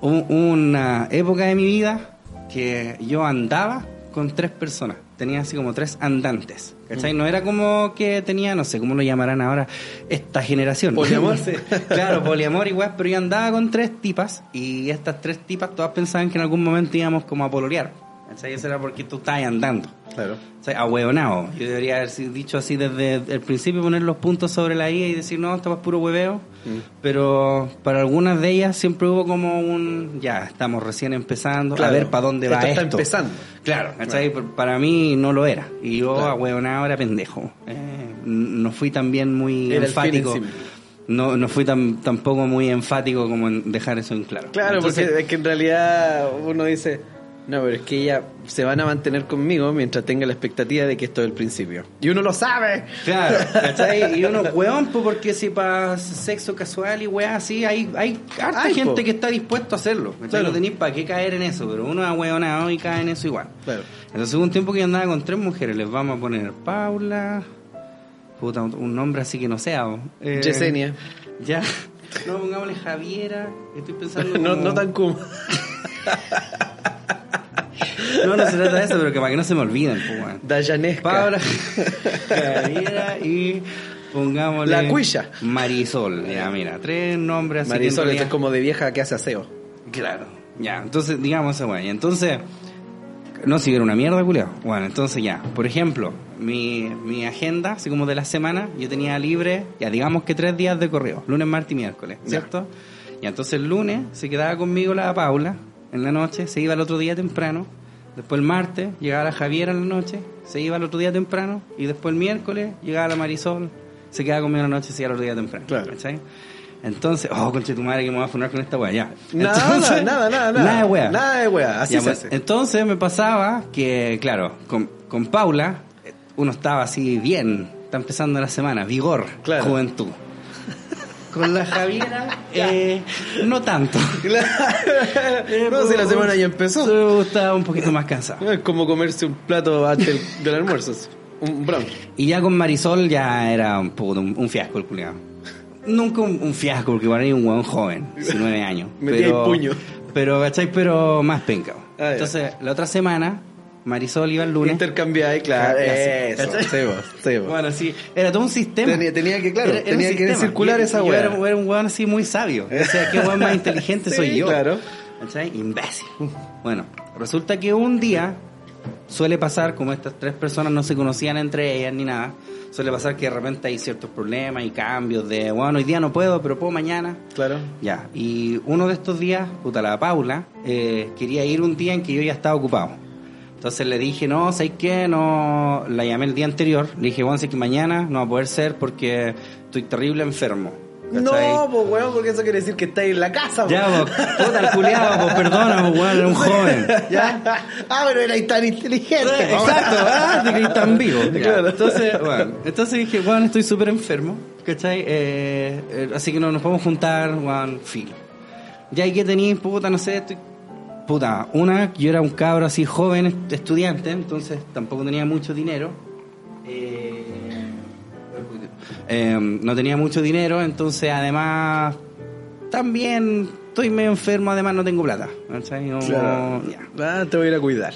un- una época de mi vida que yo andaba con tres personas. Tenía así como tres andantes. ¿Cachai? No era como que tenía, no sé cómo lo llamarán ahora, esta generación. ¿Poliamor? Claro, poliamor igual, pero yo andaba con tres tipas y estas tres tipas todas pensaban que en algún momento íbamos como a pololear. ¿Cachai? Eso era porque tú estabas andando. Claro. O sea, ahueonado. Yo debería haber dicho así desde el principio, poner los puntos sobre la I y decir, no, esto es puro hueveo. Pero para algunas de ellas siempre hubo como un, ya, estamos recién empezando, Claro. a ver para dónde va Esto esto. está empezando. Claro, ¿cachai? Pero Para mí no lo era. Y yo, Claro. ahueonado, era pendejo. Eh, no fui también muy Era enfático. No, no fui tan, tampoco muy enfático como en dejar eso en claro. Claro, Entonces, porque es que en realidad uno dice, no, pero es que ella se van a mantener conmigo mientras tenga la expectativa de que esto es el principio. Y uno lo sabe. Claro, ¿cachai? Y uno, weón, pues porque si para sexo casual y weá así, hay, hay harta Ay, gente po. que está dispuesto a hacerlo. ¿cachai? Claro. No tenéis para qué caer en eso, pero uno es weonado y cae en eso igual. Claro. Entonces hubo un tiempo que yo andaba con tres mujeres, les vamos a poner Paula, puta, un nombre así que no sea. eh, Yesenia. Ya. No, pongámosle Javiera, estoy pensando No, como- no tan como. No, no se trata de eso, pero que para que no se me olviden, pues, weón. Dayanesca. Paula, y pongámosle... La Cuilla. Marisol, ya mira, tres nombres así que Marisol, esto es como de vieja que hace aseo. Claro, ya, entonces digamos esa. Y entonces, no si era una mierda, culiao. Bueno, entonces ya, por ejemplo, mi, mi agenda, así como de la semana, yo tenía libre, ya digamos que tres días de correo, lunes, martes y miércoles, ¿cierto? Y entonces el lunes se quedaba conmigo la Paula en la noche, se iba el otro día temprano. Después el martes llegaba la Javiera en la noche, se iba el otro día temprano. Y después el miércoles llegaba la Marisol, se quedaba conmigo en la noche, se iba el otro día temprano. Claro. ¿cachai? Entonces, oh, conche tu madre que me voy a funar con esta weá, ya. Nada, Entonces, nada, nada, nada. Nada de weá. Nada de weá, así Ya, se pues, hace. Entonces me pasaba que, claro, con, con Paula, eh, uno estaba así bien, está empezando la semana, vigor, Claro. juventud. Con la Javiera, eh, no tanto. Eh, no, si la semana ya empezó. Yo estaba un poquito más cansado. Es como comerse un plato antes del, del almuerzo. Un brownie. Y ya con Marisol ya era un, puto, un, un fiasco el culiado. Nunca un, un fiasco, porque igual era un hueón joven, 19 años. Metía pero, el puño. Pero, ¿cachai? Pero más penca. Ah. Entonces, la otra semana, Marisol iba el lunes. Intercambiáis, claro. Sí. Eso, sí, vos, sí, vos. Bueno, sí, era todo un sistema. Tenía- tenía que, claro, un tenía que circular Y- esa weá. Era, era un hueón así muy sabio. O sea, qué hueón más inteligente Sí, soy yo. claro. ¿Cachai? Imbécil. Bueno, resulta que un día suele pasar, como estas tres personas no se conocían entre ellas ni nada, suele pasar que de repente hay ciertos problemas y cambios de, bueno, hoy día no puedo, pero puedo mañana. Claro. Ya, y uno de estos días, puta, la Paula, eh, quería ir un día en que yo ya estaba ocupado. Entonces le dije, no, ¿sabes qué? No, la llamé el día anterior. Le dije, bueno, sé que mañana no va a poder ser porque estoy terrible enfermo. ¿cachai? No, pues weón, porque eso quiere decir que estáis en la casa, Ya, po. vos, puta, el culiado, pues perdona, pues, weón, era un joven. ¿Ya? Ah, pero erais tan inteligente. po. Exacto, ah, que vivos. Ya, Claro. Entonces, bueno, entonces dije, bueno, estoy súper enfermo, ¿cachai? Eh, eh, así que no nos podemos juntar, bueno, filo. Ya, ¿y qué tenéis, puta? No sé, estoy... Puta, una, yo era un cabro así joven, est- estudiante, entonces tampoco tenía mucho dinero. Eh, eh, no tenía mucho dinero, entonces además también estoy medio enfermo, además no tengo plata. Claro. Ah, te voy a ir a cuidar.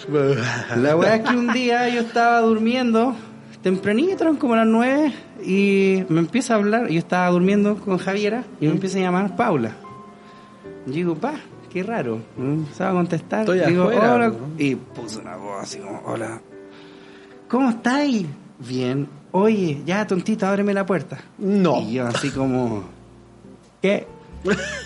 La weá es que un día yo estaba durmiendo, tempranito, eran como las nueve, y me empieza a hablar, yo estaba durmiendo con Javiera, y me empieza a llamar Paula. Digo, pa, qué raro. Me empezaba a contestar. Estoy digo, afuera, hola. ¿no? Y puso una voz así como, hola. ¿Cómo estáis? Bien. Oye, ya tontito, ábreme la puerta. No. Y yo así como, ¿qué?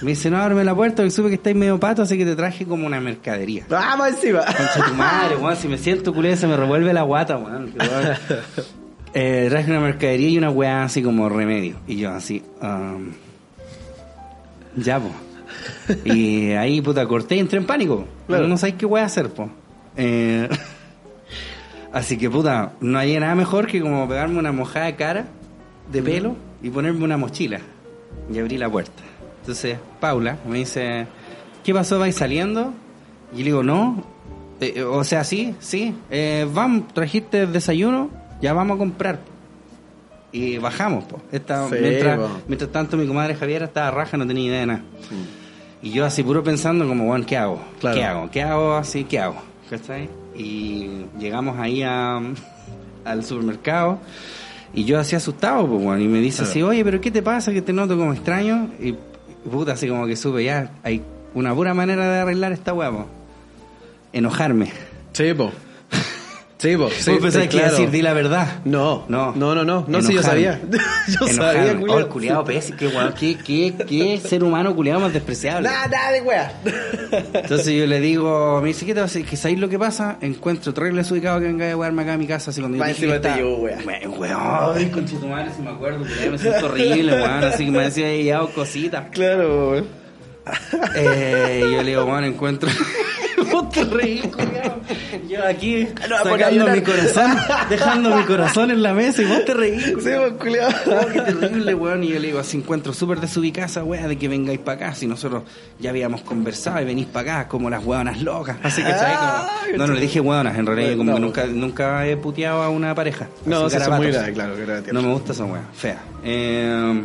Me dice, no, ábreme la puerta, porque supe que estáis medio pato, así que te traje como una mercadería. Ah, más encima. Concha tu madre, weón, si me siento culé se me revuelve la guata, weón. que. Eh, traje una mercadería y una weá así como remedio. Y yo así, um, ya, po. Y ahí, puta, corté y entré en pánico. Claro. No sabéis qué weá hacer, po. Eh, así que, puta, no hay nada mejor que como pegarme una mojada de cara, de pelo, y ponerme una mochila. Y abrí la puerta. Entonces, Paula me dice, ¿qué pasó? ¿Vais saliendo? Y le digo, no. Eh, eh, o sea, sí, sí. Eh, vamos, trajiste el desayuno, ya vamos a comprar. Y bajamos. Sí, mientras, po. mientras tanto, mi comadre Javiera estaba raja, no tenía idea de nada. Y yo así puro pensando como, bueno, ¿qué hago? Claro. ¿Qué hago? ¿Qué hago? Así, ¿qué hago? ¿Cachai? Y llegamos ahí a, al supermercado y yo así asustado, pues, bueno, y me dice así, oye, pero ¿qué te pasa? Que te noto como extraño. Y puta, así como que supe, ya, hay una pura manera de arreglar esta hueá, po. Enojarme. Sí, po. Sí, po. Sí, Vos pensás que iba a claro. decir, di la verdad. No, No. no, no, no, no, sí, yo sabía. yo sabía, Oh, culiao. el culiado pésimo, qué, weón, qué, qué, qué ser humano culiado más despreciable. Nada, nada de wea. Entonces yo le digo, me dice, ¿qué te va a hacer? Que sabéis lo que pasa, encuentro terrible desubicado que venga a wearme acá a mi casa, así cuando yo encima te llevo, wea. Weón, ay, conchetumare, si me acuerdo, me siento horrible, weón, así que me decía, he llevado cositas. Claro, weón. Eh, yo le digo, bueno, encuentro. Vos te reís, culiao. Yo aquí No, va a poner a sacando mi corazón, dejando mi corazón en la mesa y vos te reís, Sí, po, culiao. Oh, qué terrible, weón. Y yo le digo, así encuentro súper desubicada weá de que vengáis para acá. Si nosotros ya habíamos conversado y venís para acá como las weonas locas. Así que, ¿sabes? Ah, Como- No, no le dije weonas, en realidad, como que no. nunca, nunca he puteado a una pareja. No, Así, son muy graves, claro, que No me gusta esa weá, fea. Eh,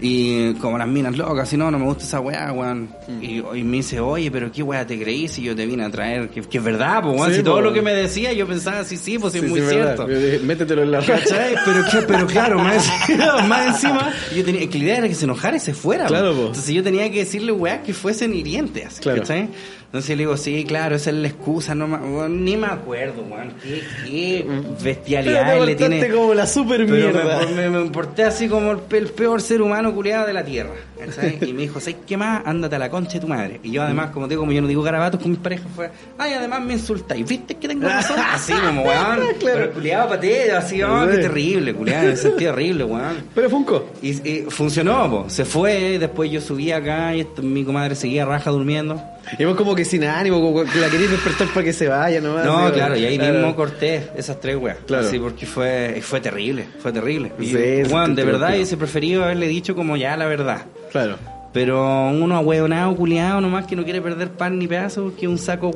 y como las minas locas, si no, no me gusta esa weá, weón. Mm. Y, y me dice, oye, pero qué weá te creí si yo te vine a traer. Que, que es verdad, pues, weón. Sí, si todo lo que me decía, yo pensaba, sí, sí, pues sí, es muy sí, cierto. Métetelo en la. ¿Cachai? Pero, que- pero claro, más más encima, yo tenía, que la idea era que se enojara y se fuera. Claro, po. Entonces yo tenía que decirle, weá, que fuesen hirientes, Claro. ¿cachai? Entonces le digo, sí, claro, esa es la excusa, no weón, ni me acuerdo, weón. Qué, qué bestialidad le tiene. como la super Pero mierda. me, me, me porté así como el, el peor ser humano culiado de la tierra. ¿Cachai? Y me dijo, ¿sabes qué más? Ándate a la concha de tu madre. Y yo además, como te digo, como yo no digo garabatos con mis parejas, fue, ay, además me insultáis. ¿Viste que tengo razón? Así como, weón. Pero el culiado patea, así, oh, qué terrible, culiado, me sentí horrible, weón. Pero Funko. Y, y funcionó, po. se fue, después yo subí acá y esto- mi comadre seguía raja durmiendo. Y vos como que sin ánimo, como que la queréis despertar para que se vaya nomás. No, así, claro, y ahí claro. mismo corté esas tres weas. Claro. Sí, porque fue, fue terrible, fue terrible. Y, Sí, te- de verdad, lo hubiese preferido haberle dicho como ya la verdad. Claro. Pero uno ahueonado, culiado, nomás que no quiere perder pan ni pedazo, porque un saco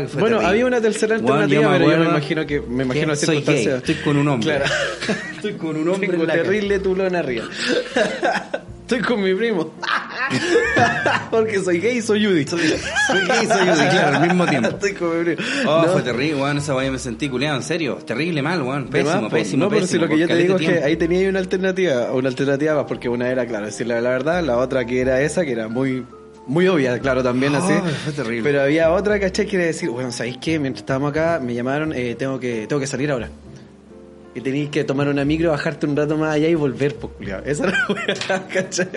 que fue Bueno, terrible. había una tercera alternativa, yo me pero yo me imagino que me imagino que soy gay. Estoy con un hombre. Claro. estoy con un hombre Tengo en la terrible tulón arriba. Estoy con mi primo. Porque soy gay y soy Judy. Soy gay, soy yo, sí, claro, al mismo tiempo. Estoy primo. Oh, No, fue terrible, weón, esa weá me sentí culiado, en serio. Terrible mal, weón. más, Pésimo, pésimo, No, pero si lo que yo te digo es que ahí tenía una alternativa, una alternativa más, porque una era, claro, decirle la verdad, la otra que era esa, que era muy muy obvia, claro, también así. Ay, fue terrible. Pero había otra, ¿cachai? Que era decir, bueno, ¿sabéis qué? Mientras estábamos acá, me llamaron, eh, tengo que tengo que salir ahora. Y tenéis que tomar una micro, bajarte un rato más allá y volver, pues, culiao. Esa era la ¿cachai?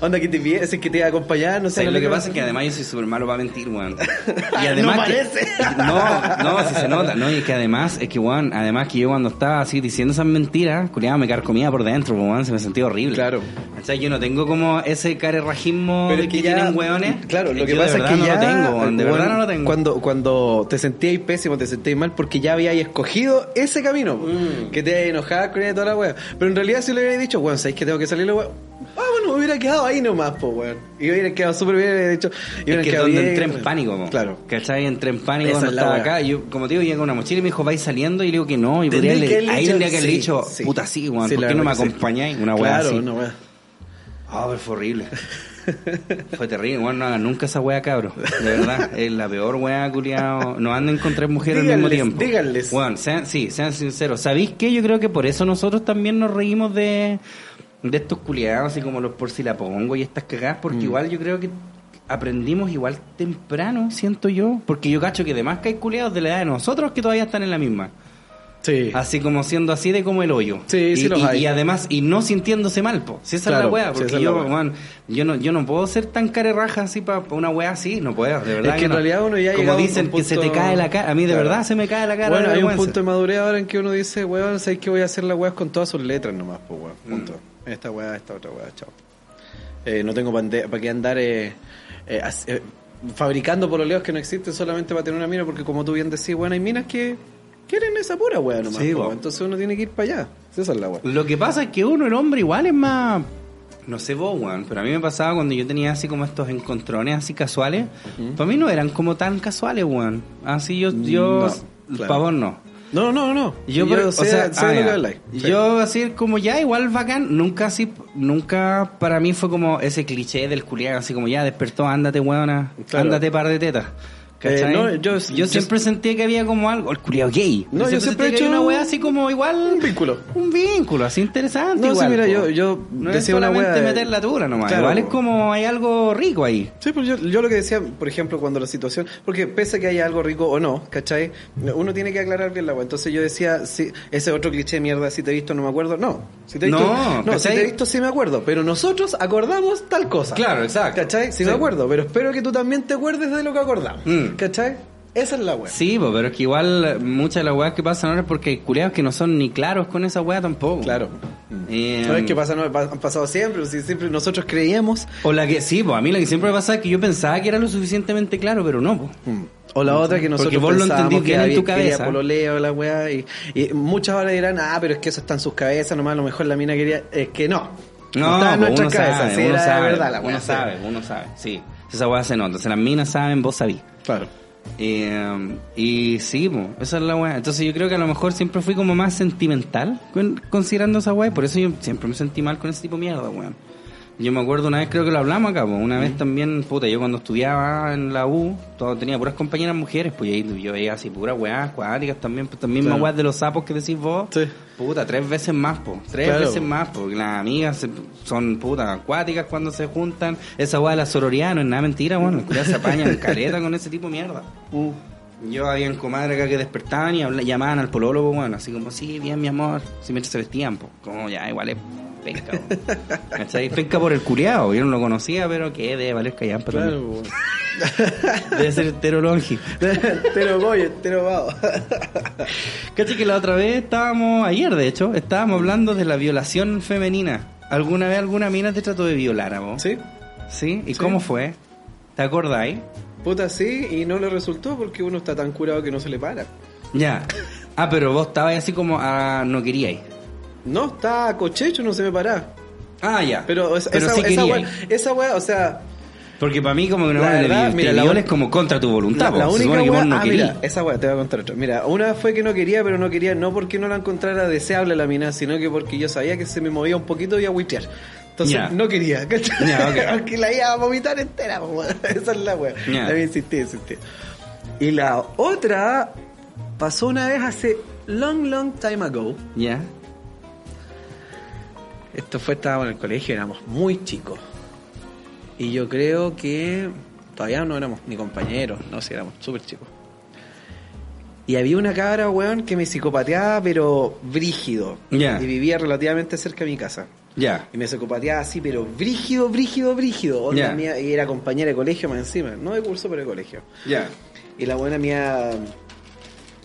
Onda que te pides, que te iba a acompañar, no sé. ¿Sabes la lo que pasa es que además yo soy súper malo para mentir, weón. Y No además que- no, no, si se nota, no, y es que además, es que weón, además que yo cuando estaba así diciendo esas mentiras, culiado me carcomía por dentro, weón, se me sentía horrible. Claro. O sea, yo no tengo como ese carerrajismo Pero de que, que ya, tienen weones. Claro, lo que pasa es que ya. lo tengo, weón, de verdad no lo tengo. Cuando, cuando te sentíais pésimo, te sentíais mal porque ya habíais escogido ese camino. Mm. Que te enojabas con ella y toda la wea. Pero en realidad, si le hubierais dicho, weón, ¿sabéis que tengo que salir la wea? Ah, bueno, me hubiera quedado ahí nomás, po, weón. Y hubiera quedado súper bien, hubiera dicho. Y Es que donde bien, entré en pues. pánico, po. Claro. ¿Cachai? Entré en pánico Esa cuando es estaba wea. acá. Yo, como te digo, llegué con una mochila y me dijo, ¿vais saliendo? Y le digo que no. Y podría que haberle ahí tendría que haberle sí, dicho, sí. puta, sí, weón. Sí, ¿Por qué no me acompañáis? Una weá Claro, así. una wea. Ah, pero fue horrible. fue terrible. Bueno, no hagan nunca esa weá, cabro. De verdad. Es la peor weá, culiao. No anden con tres mujeres al mismo tiempo. díganles. Bueno, sean, sí, sean sinceros. ¿Sabéis qué? Yo creo que por eso nosotros también nos reímos de, de estos culiados, así como los por si la pongo y estas cagadas, porque Mm. igual yo creo que aprendimos igual temprano, siento yo. Porque yo cacho que además que hay culiados de la edad de nosotros que todavía están en la misma. Sí. Así como siendo así de como el hoyo. Sí, y, sí los y- hay. y además, y no sintiéndose mal, po. Si esa Claro, es la weá, porque la yo, weá. weón, yo no, yo no puedo ser tan carerraja así para una weá así, no puedo, de verdad. Es que en no. realidad uno ya Como dicen que se te cae la cara, a mí de Claro. verdad se me cae la cara. Bueno, hay un punto de madurez ahora en que uno dice, weón, ¿sabes que voy a hacer la weá con todas sus letras nomás, pues weón? Punto. Esta weá, esta otra weá, chao. Eh, no tengo para qué andar eh, eh, eh, fabricando pololeos que no existen solamente para tener una mina, porque como tú bien decís, bueno, hay minas que quieren esa pura weá nomás. Sí, po, entonces uno tiene que ir para allá. Esa es la weá. Lo que pasa es que uno, el hombre, igual es más. No sé vos, weón, pero a mí me pasaba cuando yo tenía así como estos encontrones así casuales. Para mí no eran como tan casuales, weón. Así yo, yo, No, claro. para vos no. No, no, no. Yo, Yo, o sea, ah, de lo ya. que habláis. Sí. Yo así como ya igual bacán, nunca así, nunca para mí fue como ese cliché del culiado, así como ya despertó, ándate weona, Claro. ándate par de tetas. Eh, no, yo- yo, yo- siempre sentí que había como algo, el culiado gay. No, yo siempre he hecho una wea así como igual. un vínculo. Un vínculo, así interesante. No, sí, mira, yo- yo no es decía una solamente wea meter la dura nomás. Claro, igual es como hay algo rico ahí. Sí, pues yo, yo lo que decía, por ejemplo, cuando la situación, porque pese a que haya algo rico o no, ¿cachai? Uno tiene que aclarar bien la weá. Entonces yo decía, si, ese otro cliché de mierda, si te he visto no me acuerdo, no. Si te he visto, No, no, si ¿cachai? te he visto sí me acuerdo, pero nosotros acordamos tal cosa. Claro, exacto. ¿Cachai? Sí, Sí. me acuerdo, pero espero que tú también te acuerdes de lo que acordamos. Mm. ¿Cachai? Esa es la weá. Sí, po, pero es que igual muchas de las weas que pasan ahora es porque hay culiados que no son ni claros con esa wea tampoco. Claro. Eh, ¿Sabes qué pasa? No, han pasado siempre, si siempre nosotros creíamos O la que sí, pues a mí la que siempre me pasa es que yo pensaba que era lo suficientemente claro, pero no, pues. O la otra que nosotros Porque vos lo que bien en tu que cabeza. pololeo, la weá, y, y muchas ahora dirán, ah, pero es que eso está en sus cabezas, nomás a lo mejor la mina quería, es que no. No, está en nuestras cabezas, sí, era sabe, verdad la weá. uno sabe, uno sabe, sí. Esa weá se nota. Entonces las minas saben, vos sabís. Claro. Eh, y sí, po, esa es la weá. Entonces yo creo que a lo mejor siempre fui como más sentimental con- considerando esa weá. y Por eso yo siempre me sentí mal con ese tipo de mierda, weón. Yo me acuerdo una vez, creo que lo hablamos acá, pues, una vez también, puta, yo cuando estudiaba en la U, todo, tenía puras compañeras mujeres, pues ahí yo veía así puras weas acuáticas también, pues también más Claro. weas de los sapos que decís vos. Sí. Puta, tres veces más, pues, tres Claro. veces más, porque las amigas se- son putas acuáticas cuando se juntan. Esa wea de la sororidad no es nada mentira, bueno, las culiadas se apañan caleta con ese tipo de mierda. Yo había comadres acá que despertaban y llamaban al polólogo, bueno, así como, sí, bien, mi amor, si mientras se vestían, pues, como ya, igual es penca. ¿cachai? Penca por el culiao, yo no lo conocía, pero que debe valer callampa Claro. Debe ser entero longi. Tero boy, tero vago. ¿Cachai que la otra vez estábamos, ayer de hecho, estábamos hablando de la violación femenina? ¿Alguna vez alguna mina te trató de violar a vos? ¿Sí? ¿Sí? ¿Y Sí. cómo fue? ¿Te acordáis? Puta, sí, y no le resultó porque uno está tan curado que no se le para. Ya. Ah, pero vos estabas así como, ah, no queríais. No, está cochecho, no se me para. Ah, ya. Pero, esa, Pero esa, sí esa wea, esa wea, o sea, Porque para mí como que no La me verdad, mira, la un- como contra tu voluntad. la, única que vos no ah, mira, esa wea, te voy a contar otra. Mira, una fue que no quería, pero no quería no porque no la encontrara deseable la mina, sino que porque yo sabía que se me movía un poquito y a huitear. Entonces no quería. Porque la iba a vomitar entera, wea. esa es la wea. Ya. La insistí. Y la otra pasó una vez hace long, long time ago. Ya. Esto fue, estábamos en el colegio, éramos muy chicos. Y yo creo que todavía no éramos ni compañeros, no, si éramos súper chicos. Y había una cabra, weón, que me psicopateaba, pero brígido. Y vivía relativamente cerca de mi casa. Ya. Y me psicopateaba así, pero brígido, brígido, brígido. Onda Ya. mía, y era compañera de colegio más encima. No de curso, pero de colegio. Ya. Y la buena mía,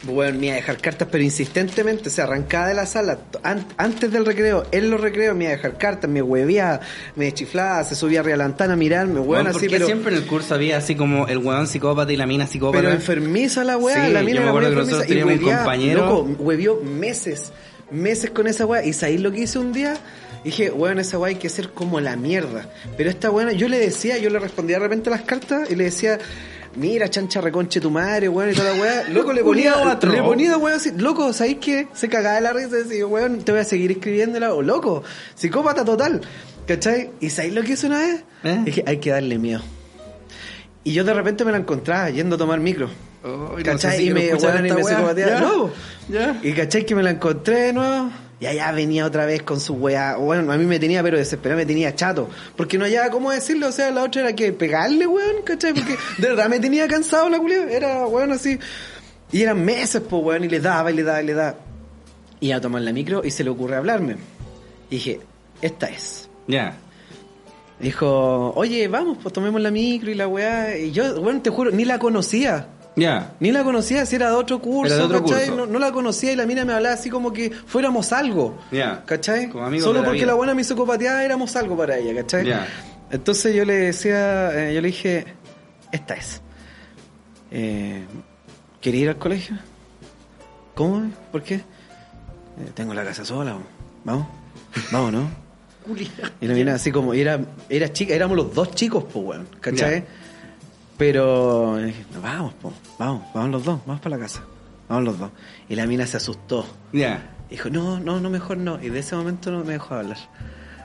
bueno, me iba a dejar cartas, pero insistentemente, o sea, arrancada de la sala, an- antes del recreo, en los recreos me iba a dejar cartas, me huevía, me chiflaba, se subía arriba de la ventana a mirarme, weón, Bueno, así, porque pero, siempre en el curso había así como el weón psicópata y la mina psicópata. pero enfermiza la weá, Sí, la yo mina me era muy acuerdo que enfermiza, nosotros teníamos un compañero- loco, huevió meses, meses con esa weá, y sabéis lo que hice un día, dije, weón, esa weá hay que ser como la mierda, pero esta weá, yo le decía, yo le respondía de repente las cartas, y le decía, Mira, chancha reconche tu madre, weón, y toda la weá. Loco, le ponía, le ponía, weón, así, loco, ¿sabéis qué? Se cagaba de la risa y decía, weón, te voy a seguir escribiéndola, o loco, psicópata total, ¿cachai? ¿Y sabéis lo que hice una vez? ¿Eh? Dije, hay que darle miedo. Y yo de repente me la encontraba yendo a tomar micro. Oh, ¿Cachai? y me, weón, y me psicopateaba. No, Ya. y cachai que me la encontré de nuevo. Y allá venía otra vez con su weá. Bueno, a mí me tenía, pero desesperado, me tenía chato. Porque no hallaba cómo decirlo. O sea, la otra era que pegarle, weón, ¿cachai? Porque de verdad me tenía cansado la culia. Era, weón, así. Y eran meses, pues, weón, y le daba, y le daba, y le daba. Y a tomar la micro y se le ocurre hablarme. Y dije, esta es. Ya. Dijo, oye, vamos, pues tomemos la micro y la weá. Y yo, weón, te juro, ni la conocía. Ya. Ni la conocía, si era de otro curso, Era de otro ¿cachai? curso. No, no la conocía y la mina me hablaba así como que fuéramos algo. Ya. ¿Cachai? Como amigos Solo de la porque vida. la buena me psicopateaba éramos algo para ella, ¿cachai? Ya. Entonces yo le decía, eh, yo le dije, esta es. Eh, ¿Quería ir al colegio? ¿Cómo? ¿Por qué? "Eh, tengo la casa sola, vamos, vamos, ¿no? Y la mina así como, y era, era chica, éramos los dos chicos, pues, weón, ¿cachai? Ya. Pero, eh, vamos, po, vamos, vamos los dos, vamos para la casa, vamos los dos. Y la mina se asustó. Ya. Dijo, no, no, no, mejor no. Y de ese momento no me dejó hablar.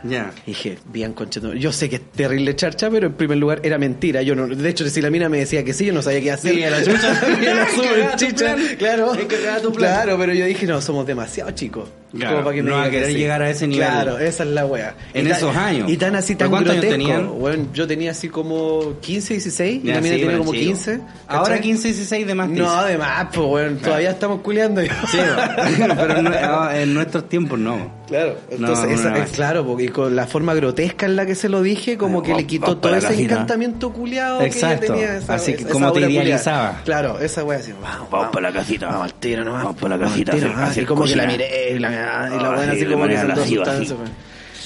Ya. Dije, bien, conchetum. Yo sé que es terrible charcha, pero en primer lugar era mentira. Yo no, de hecho, si la mina me decía que sí, yo no sabía qué hacer. Sí, a la chucha. Y la tu chicha. Claro. Es tu plan. Claro, pero yo dije, no, somos demasiado chicos. Claro, Como para que me no va a que querer sí. llegar a ese nivel. Claro, esa es la wea. En Y tan- esos años. Y tan así, ¿Pero tan cuántos años grotesco. tenían? Bueno, yo tenía así como 15, 16. y Ya, la mina sí, tenía como chico. 15. Ahora ¿cachai? 15, 16 de más. No, además, pues, bueno, todavía estamos culeando. Sí, pero en, en nuestros tiempos no. Claro, entonces, No, esa- no, es claro, porque con la forma grotesca en la que se lo dije, como Ah, que le quitó todo ese la encantamiento culiado Exacto. que ella tenía. Esa, Así que esa como te idealizaba. Claro, esa wea así, vamos, Vamos para la casita. Vamos al tiro nomás. Vamos para la casita a tiro hacer- nomás. hacer Y como que la cocina. miré y la, y la Ah, buena sí, así como que se andó asustando.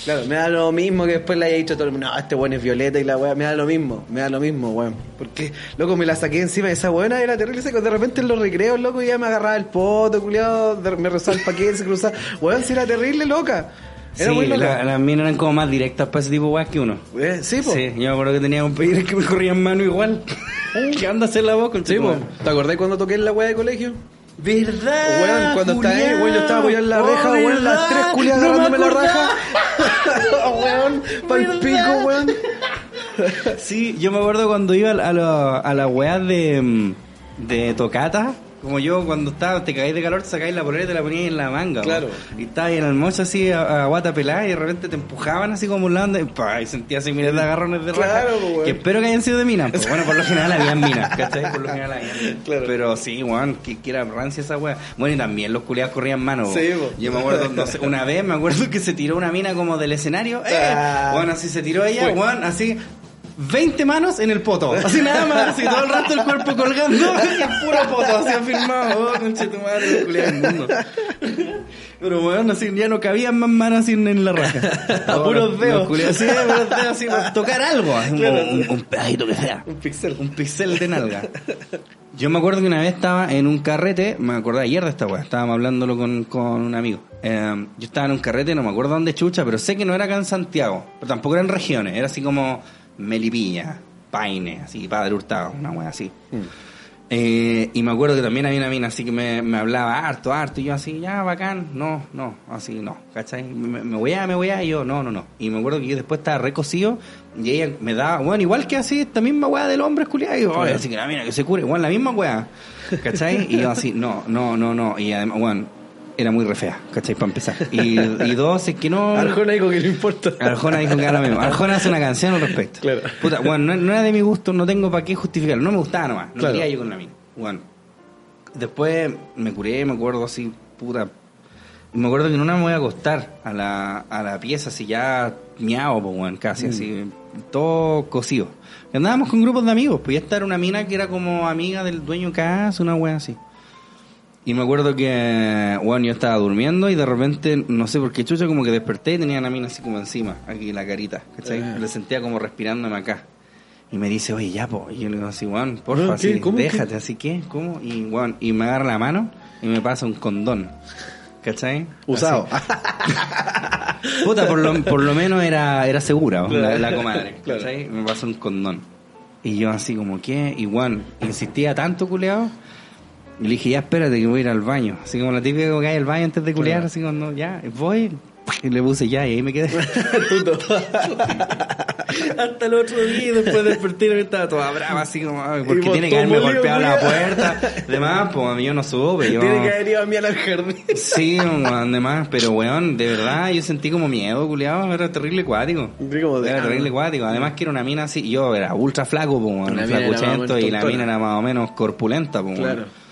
Claro, me da lo mismo que después le haya dicho todo el mundo, no, este weón es violeta y la weá, me da lo mismo, me da lo mismo, weón. Porque, loco, me la saqué encima de esa buena, era terrible, seco. de repente en los recreos, loco, ya me agarraba el poto, culiado, me rezaba el paquete, se cruzaba. Weón, si era terrible, loca. Era sí, muy loca. la- las minas eran como más directas para ese tipo de weas que uno. Eh, sí, po. Sí, yo me acuerdo que tenía un pedir que me corrían mano igual. ¿Qué anda a hacer la voz con Sí, po. ¿Te acordás cuando toqué en la weá de colegio? ¿Verdad? Weón, cuando está ahí, weón, yo estaba apoyado en la Oh, reja, weón, las tres culiadas No me agarrándome la raja. weón, pa'l pico, weón. Sí, yo me acuerdo cuando iba a la, a la weá de, mm, de tocata. Como yo cuando estaba, te caís de calor, te sacáis la polera y te la ponías en la manga. Claro. Y estabas ahí en el mocho así a, a guata pelada y de repente te empujaban así como un lado y, pa, y sentías así miles de agarrones de raja. Claro, weón. Que espero que hayan sido de minas. pues, bueno, por lo general habían minas, ¿cachai? Por lo general habían minas. Claro. Pero sí, weón, que, que era rancia esa weá. Bueno, y también los culiados corrían manos. Sí, weón. po. Yo me acuerdo, no sé, una vez me acuerdo que se tiró una mina como del escenario. ¡Eh! Ah. Bueno, así se tiró ella, weón, así 20 manos en el poto. Así nada más, así todo el resto del cuerpo colgando y el puro poto, así afirmado. Oh, conche tu madre, los culiados del mundo. Pero weón, así ya no cabían más manos así en la raja. A puros dedos. los culiados, Sí, a puros dedos, así, para tocar algo. así, Claro. un, un pedacito que sea. Un pixel. Un pixel de nalga. Yo me acuerdo que una vez estaba en un carrete, me acordé ayer de esta weá, estábamos hablándolo con, con un amigo. Eh, yo estaba en un carrete, no me acuerdo dónde chucha, pero sé que no era acá en Santiago, pero tampoco era en regiones, era así como Melipilla, Paine, así, Padre Hurtado, una weá así. Eh, y me acuerdo que también había una mina así que me, me hablaba harto, harto, y yo así, ya, bacán, no, no, así, no, ¿cachai? Me, me voy a, me voy a, y yo, no, no, no. Y me acuerdo que yo después estaba recocido y ella me daba, bueno, igual que así, esta misma weá del hombre esculiado, y yo, "Oye, así que la mina que se cure, bueno, la misma weá, ¿cachai? Y yo así, no, no, no, no, y además, bueno, era muy re fea, ¿cachai? Para empezar. Y, y dos, es que no... Arjona dijo que no importa. Arjona dijo que era lo mismo. Arjona hace una canción al respecto. Claro. Puta, bueno, no, no era de mi gusto, no tengo para qué justificarlo. No me gustaba nomás. No Claro. quería yo con la mina. Bueno. Después me curé, me acuerdo así, puta. Me acuerdo que una me voy a acostar a la, a la pieza, así ya miado, pues, bueno, casi así, todo cocido. Y andábamos con grupos de amigos, pues ya estar una mina que era como amiga del dueño de casa, una wea así. Y me acuerdo que, bueno, yo estaba durmiendo y de repente, no sé por qué chucha, como que desperté y tenía una mina así como encima, aquí la carita, ¿cachai? Ah. Le sentía como respirándome acá. Y me dice, oye, ya, po. Y yo le digo así, Juan, porfa, así, déjate, así que, ¿cómo? Y, Juan, y me agarra la mano y me pasa un condón. ¿Cachai? Usado. Puta, por lo, por lo menos era, era segura, la, la comadre. Claro. ¿Cachai? Me pasa un condón. Y yo así como, ¿qué? Y Juan, insistía tanto, culeado. Y le dije, ya espérate que voy a ir al baño. Así como la típica que hay al baño antes de culear, así como, no, ya, voy. Y le puse ya, y ahí me quedé. Hasta el otro día, después de despertar, me estaba toda brava, así como, porque tiene que haberme golpeado la puerta. Además, pues a mí yo no supe. Yo... Tiene que haber ido a mí al jardín. Sí, además, pero weón, de verdad, yo sentí como miedo, culiado, era terrible cuático. Era terrible cuático. Además que era una mina así, yo era ultra flaco, pues, flacuchento, y la mina era más o menos corpulenta, pues, weón. Claro.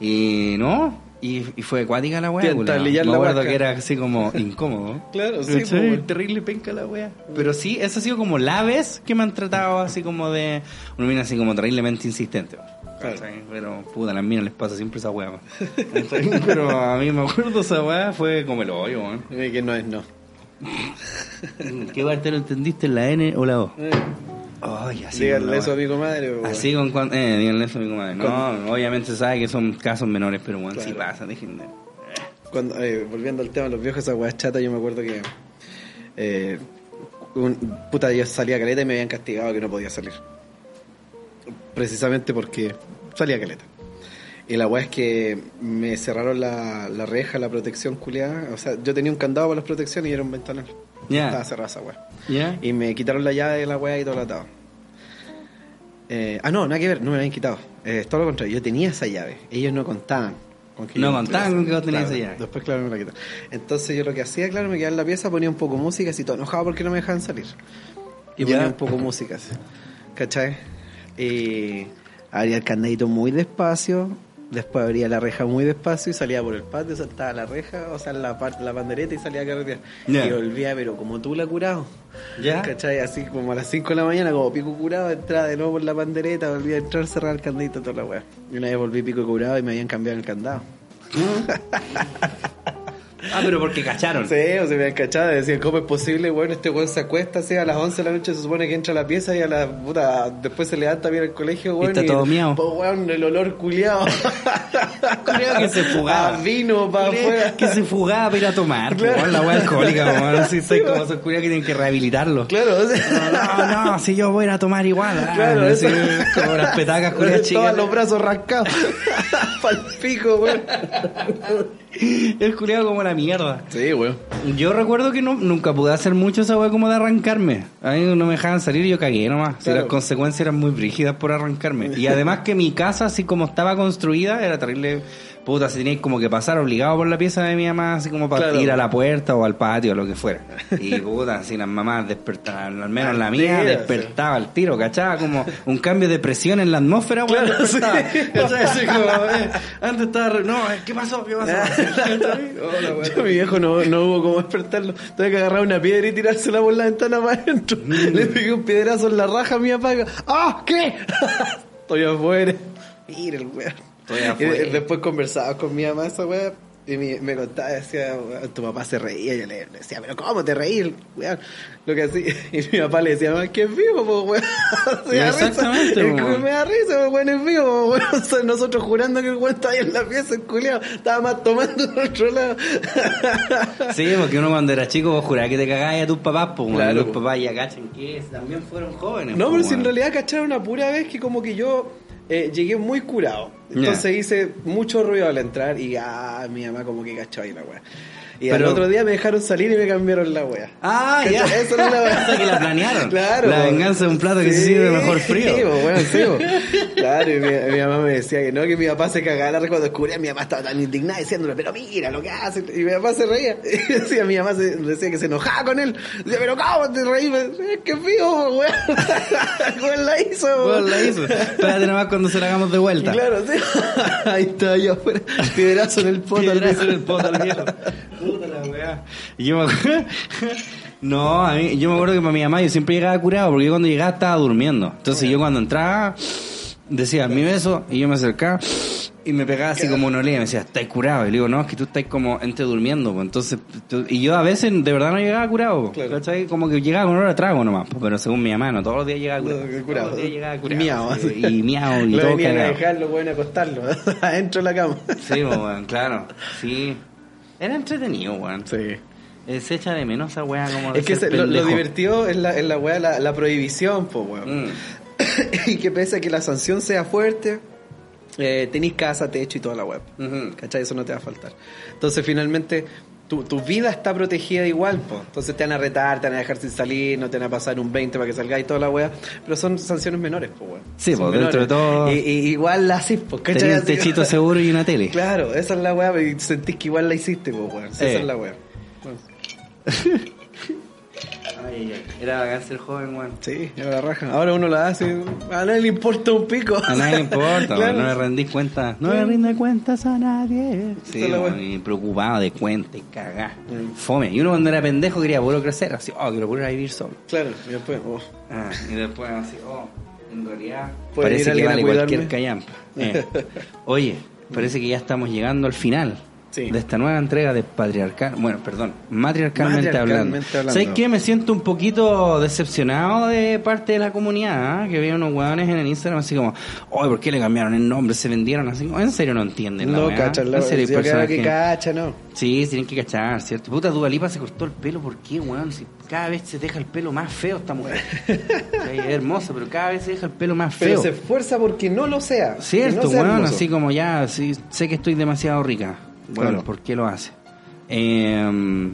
Y no, y, y fue acuática la weá, Me la acuerdo que era así como incómodo. Claro, sí, weón. terrible penca la weá. Pero sí, eso ha sido como la vez que me han tratado así como de una mina así como terriblemente insistente. Claro. Pero puta, a las minas les pasa siempre esa weá. Pero a mí me acuerdo esa weá fue como el hoyo, weón. Eh, Que no es no. ¿Qué parte lo entendiste, la N o la O? Así Díganle eso a mi comadre. weón. Así con cuan- eh, díganle eso a mi comadre. No, obviamente se sabe que son casos menores, pero bueno, sí Claro. pasa, dejen de. Cuando, eh, volviendo al tema de los viejos, esa weá chata, yo me acuerdo que. Eh, un, puta, yo salía a caleta y me habían castigado que no podía salir. Precisamente porque salía a caleta. Y la weá es que me cerraron la, la reja, la protección culiada. O sea, yo tenía un candado para las protecciones y era un ventanal. Ya. Estaba cerrada esa weá. Y me quitaron la llave de la weá y todo lo atado. Eh, ah, no, nada que ver, no me la habían quitado. Eh, todo lo contrario, yo tenía esa llave. Ellos no contaban. Con que No contaban con que vos tenías Claro, esa llave. Después, claro, me la quitaron. Entonces yo lo que hacía, claro, me quedaba en la pieza, ponía un poco de música, así todo enojado porque no me dejaban salir. Y Ya. ponía un poco de música, así. ¿Cachai? Y abría el candadito muy despacio, después abría la reja muy despacio y salía por el patio, saltaba la reja, o sea, la, la bandereta y salía a carretear. Ya. Y volvía, pero como tú la curado. ¿Ya? ¿Cachai? Así como a las 5 de la mañana, como pico curado, entraba de nuevo por la pandereta, volví a entrar, cerrar el candadito, toda la weá. Y una vez volví pico curado y me habían cambiado el candado. Ah, pero porque cacharon. Sí, o se me habían cachado, decían, ¿cómo es posible? Bueno, este weón se acuesta así a las 11 de la noche, se supone que entra a la pieza y a la puta, después se levanta bien al colegio, weón. está todo miau. Po, weón, el olor culiado. Creo que se fugaba. A vino para afuera. Que se fugaba para ir a tomar. Claro. po, La weá alcohólica, weón. Así soy como esos culiados que tienen que rehabilitarlo. Claro, o sea, No, no, si yo voy a ir a tomar igual. ah, Claro, así, eso. como las petacas culiadas chicas. Todos los brazos rascados. Palpico, weón. El culiado como la mierda. Sí, weón. Yo recuerdo que no, nunca pude hacer mucho esa weá como de arrancarme. A mí no me dejaban salir y yo cagué nomás. Si Claro. las consecuencias eran muy brígidas por arrancarme. Y además que mi casa, así como estaba construida, era terrible. Puta, si teníais como que pasar obligado por la pieza de mi mamá, así como para Claro. ir a la puerta o al patio o lo que fuera. Y puta, si las mamás despertaban, al menos la mía, Al tiro, despertaba al tiro, ¿cachaba? Como un cambio de presión en la atmósfera, weón, Claro, sí. ¿Cachai? Así como, eh, antes estaba, re- no, eh, ¿qué pasó? ¿Qué pasó? Hola. Yo, mi viejo no, no hubo como despertarlo. Tuve que agarrar una piedra y tirársela por la ventana para adentro. Le pegué un piedrazo en la raja a mi papá. ¡Ah! ¿Qué? Estoy afuera. Mira el weón. Y después conversaba con mi mamá esa weón. Y mi- me contaba, decía, tu papá se reía. Y yo le le decía, pero ¿cómo te reí, weón? Lo que hacía. Y mi papá le decía, mamá, que es vivo, po, weón. Risa. Exactamente, que weón. me da risa, weón, es vivo, weón. Nosotros jurando que el weón estaba ahí en la pieza, el culiao. Estaba más tomando en otro lado. Sí, porque uno cuando era chico vos jurabas que te cagabas a tus papás, pues Claro, los po. papás ya cachan que también fueron jóvenes. No, po, pero si en realidad cacharon una pura vez que como que yo eh, llegué muy curado. Entonces hice mucho ruido al entrar y ah, mi mamá como que cachó ahí la wea. Y Pero- al otro día me dejaron salir y me cambiaron la wea. Ah, ya. ¿Cachai? Esa es la wea. Que la planearon. Claro. La venganza de un plato que se sirve mejor frío. Sí, bueno, sí. Claro, y mi, mi mamá me decía que no, que mi papá se cagaba cuando descubría, mi mamá estaba tan indignada diciéndole, pero mira lo que hace. Y mi papá se reía. Y decía, mi mamá se, decía que se enojaba con él. Decía, pero ¿cómo te reí? Es que fijo, weón. Weón la hizo, Weón, la hizo. Espérate nomás cuando se la hagamos de vuelta. Claro, sí. Ahí está yo afuera. Piedrazo en el poto. Piedrazo en el poto al viejo. Weá. Y yo me acuerdo... No, a mí, yo me acuerdo que para mi mamá yo siempre llegaba curado porque yo cuando llegaba estaba durmiendo. Entonces yo cuando entraba decía mi beso y yo me acercaba y me pegaba así como una olea y me decía, ¿estás curado? Y le digo, no, es que tú estás como entre durmiendo. pues. Entonces, tú- y yo a veces de verdad no llegaba curado. pues, Claro. ¿cachai? Como que llegaba con hora de trago nomás. pues, Pero según mi mamá, no, todos los días llegaba curado. No, curado. Todos los días llegaba curado. Miau, sí. Y miau y Lo todo venían a dejarlo, bueno, a acostarlo. Adentro de la cama. Sí, pues, weón, claro. Sí. Era entretenido, weón. Sí. Eh, Se echa de menos esa weá como de Es que ser se- lo, divertido es la, la weá, la, la prohibición, po, weón. Mm. y que pese a que la sanción sea fuerte, eh, tenés casa, techo y toda la web. Ujú. ¿Cachai? Eso no te va a faltar. Entonces, finalmente, tu, tu vida está protegida igual, po. Entonces te van a retar, te van a dejar sin salir, no te van a pasar un 20 para que salgáis y toda la weá. Pero son sanciones menores, po, weón. Sí, po, dentro de todo- Y, y- igual la haces. Tenía un techito seguro y una tele. Claro, esa es la weá, y sentís que igual la hiciste, po, weón. Eh. Esa es la weá. Bueno, Era bacán ser joven, weón. sí, ya la raja. Ahora uno la hace, a nadie le importa un pico. A nadie le importa, Claro. weón, no le rendís cuentas. No le rinde cuentas a nadie. Sí, y preocupado de cuentas y cagá. Mm. Fome. Y uno cuando era pendejo quería puro crecer, así, oh, quiero puro vivir solo. Claro, y después, oh. Ah, y después así, oh, en realidad ¿Puede parece que vale cuidarme? cualquier callampa. Eh. Oye, parece que ya estamos llegando al final Sí. de esta nueva entrega de Patriarcal, bueno, perdón, Matriarcalmente, Matriarcalmente hablando. ¿Sabes qué? Me siento un poquito decepcionado de parte de la comunidad, ¿ah? que veo unos hueones en el Instagram así como, oye, ¿por qué le cambiaron el nombre? Se vendieron así, en serio no entienden No cachan En serio, yo creo que cacha, no. Sí, tienen que cachar, ¿cierto? Puta, Dualipa se cortó el pelo, ¿por qué, weón? Si cada vez se deja el pelo más feo esta mujer. Sí, es hermosa, pero cada vez se deja el pelo más Pero feo. se esfuerza porque no lo sea. Cierto, no sea weón, hermoso. así como ya, sí, sé que estoy demasiado rica. Bueno, Claro. ¿por qué lo hace? Eh,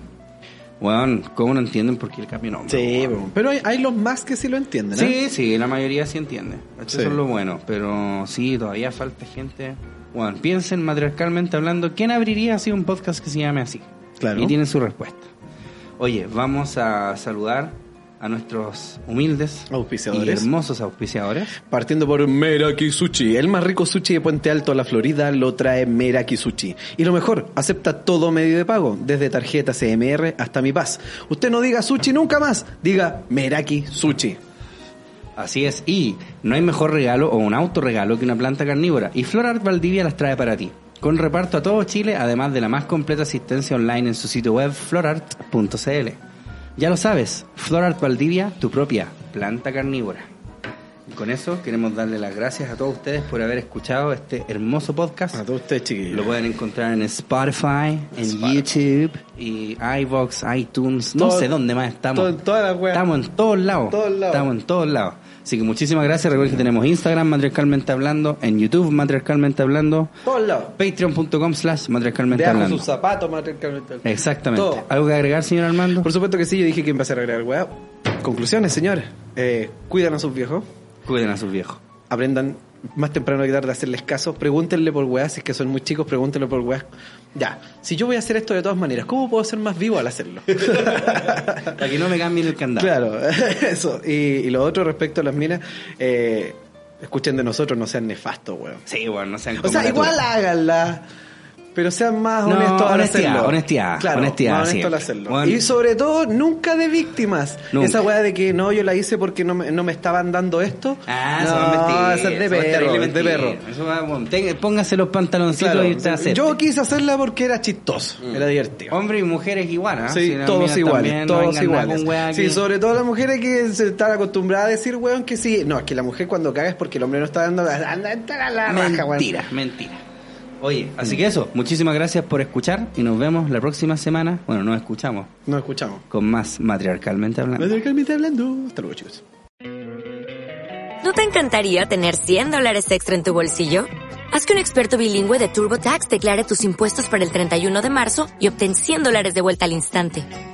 weón, ¿cómo no entienden por qué el cambio nombre? Sí, po. pero hay, hay los más que sí lo entienden. ¿eh? Sí, sí, la mayoría sí entiende. Eso Sí. es lo bueno. Pero sí, todavía falta gente. Bueno, piensen matriarcalmente hablando, ¿quién abriría así un podcast que se llame así? Claro. Y tienen su respuesta. Oye, vamos a saludar a nuestros humildes Auspiciadores. y hermosos auspiciadores. Partiendo por Meraki Sushi. El más rico sushi de Puente Alto, la Florida, lo trae Meraki Sushi. Y lo mejor, acepta todo medio de pago, desde tarjeta CMR hasta Mi Paz. Usted no diga sushi nunca más, diga Meraki Sushi. Así es, y no hay mejor regalo o un autorregalo que una planta carnívora. Y Florart Valdivia las trae para ti. Con reparto a todo Chile, además de la más completa asistencia online en su sitio web florart.cl. Ya lo sabes, Florart Valdivia, tu propia planta carnívora. Con eso queremos darle las gracias a todos ustedes por haber escuchado este hermoso podcast. A todos ustedes, chiquillos. Lo pueden encontrar en Spotify, en YouTube y iVoox, iTunes, no Todo- sé dónde más estamos. todo- las weas. Estamos en todos lados. Todos lados. Estamos en todos lados. Así que muchísimas gracias. Recuerden que tenemos Instagram, Matriarcalmente Hablando, en YouTube, Matriarcalmente Hablando, patreon.com slash Matriarcalmente Hablando. sus zapatos, matriarcalmente. Exactamente. Todo. ¿Algo que agregar, señor Armando? Por supuesto que sí, yo dije que empezar a agregar weá. Conclusiones, señores. Eh, cuidan a sus viejos. Cuiden a sus viejos. Aprendan más temprano que tarde hacerles caso. Pregúntenle por weá, si es que son muy chicos, pregúntenle por weá. Ya, si yo voy a hacer esto de todas maneras, ¿cómo puedo ser más vivo al hacerlo? Para que no me cambien el candado. Claro, eso. Y, y lo otro respecto a las minas, eh, escuchen de nosotros, no sean nefastos, weón. Sí, bueno, no sean O sea, igual háganla. Pero sean más No, honestos al hacerlo. honestidad, Claro, honestidad, más honestos siempre. al hacerlo. Bueno. y sobre todo, nunca de víctimas. Nunca. Esa weá de que no, yo la hice porque no me, no me estaban dando esto. Ah, no, eso es mentira. de eso perro, es de perro. Eso va, bueno, tenga- póngase los pantaloncitos Claro, y usted acepte. yo quise hacerla porque era chistoso, era divertido. Hombres y mujeres igual, ¿ah? Sí, Si todos iguales, no todos iguales. Sí, que- sobre todo las mujeres que se están acostumbradas a decir, weón, que sí. No, es que la mujer cuando caga es porque el hombre no está dando. La raja, weón. Mentira, mentira. Oye, así que eso, muchísimas gracias por escuchar y nos vemos la próxima semana. Bueno, nos escuchamos Nos escuchamos. con más matriarcalmente hablando. Matriarcalmente hablando. Hasta luego, chicos. ¿No te encantaría tener 100 dólares extra en tu bolsillo? Haz que un experto bilingüe de TurboTax declare tus impuestos para el 31 de marzo y obtén 100 dólares de vuelta al instante.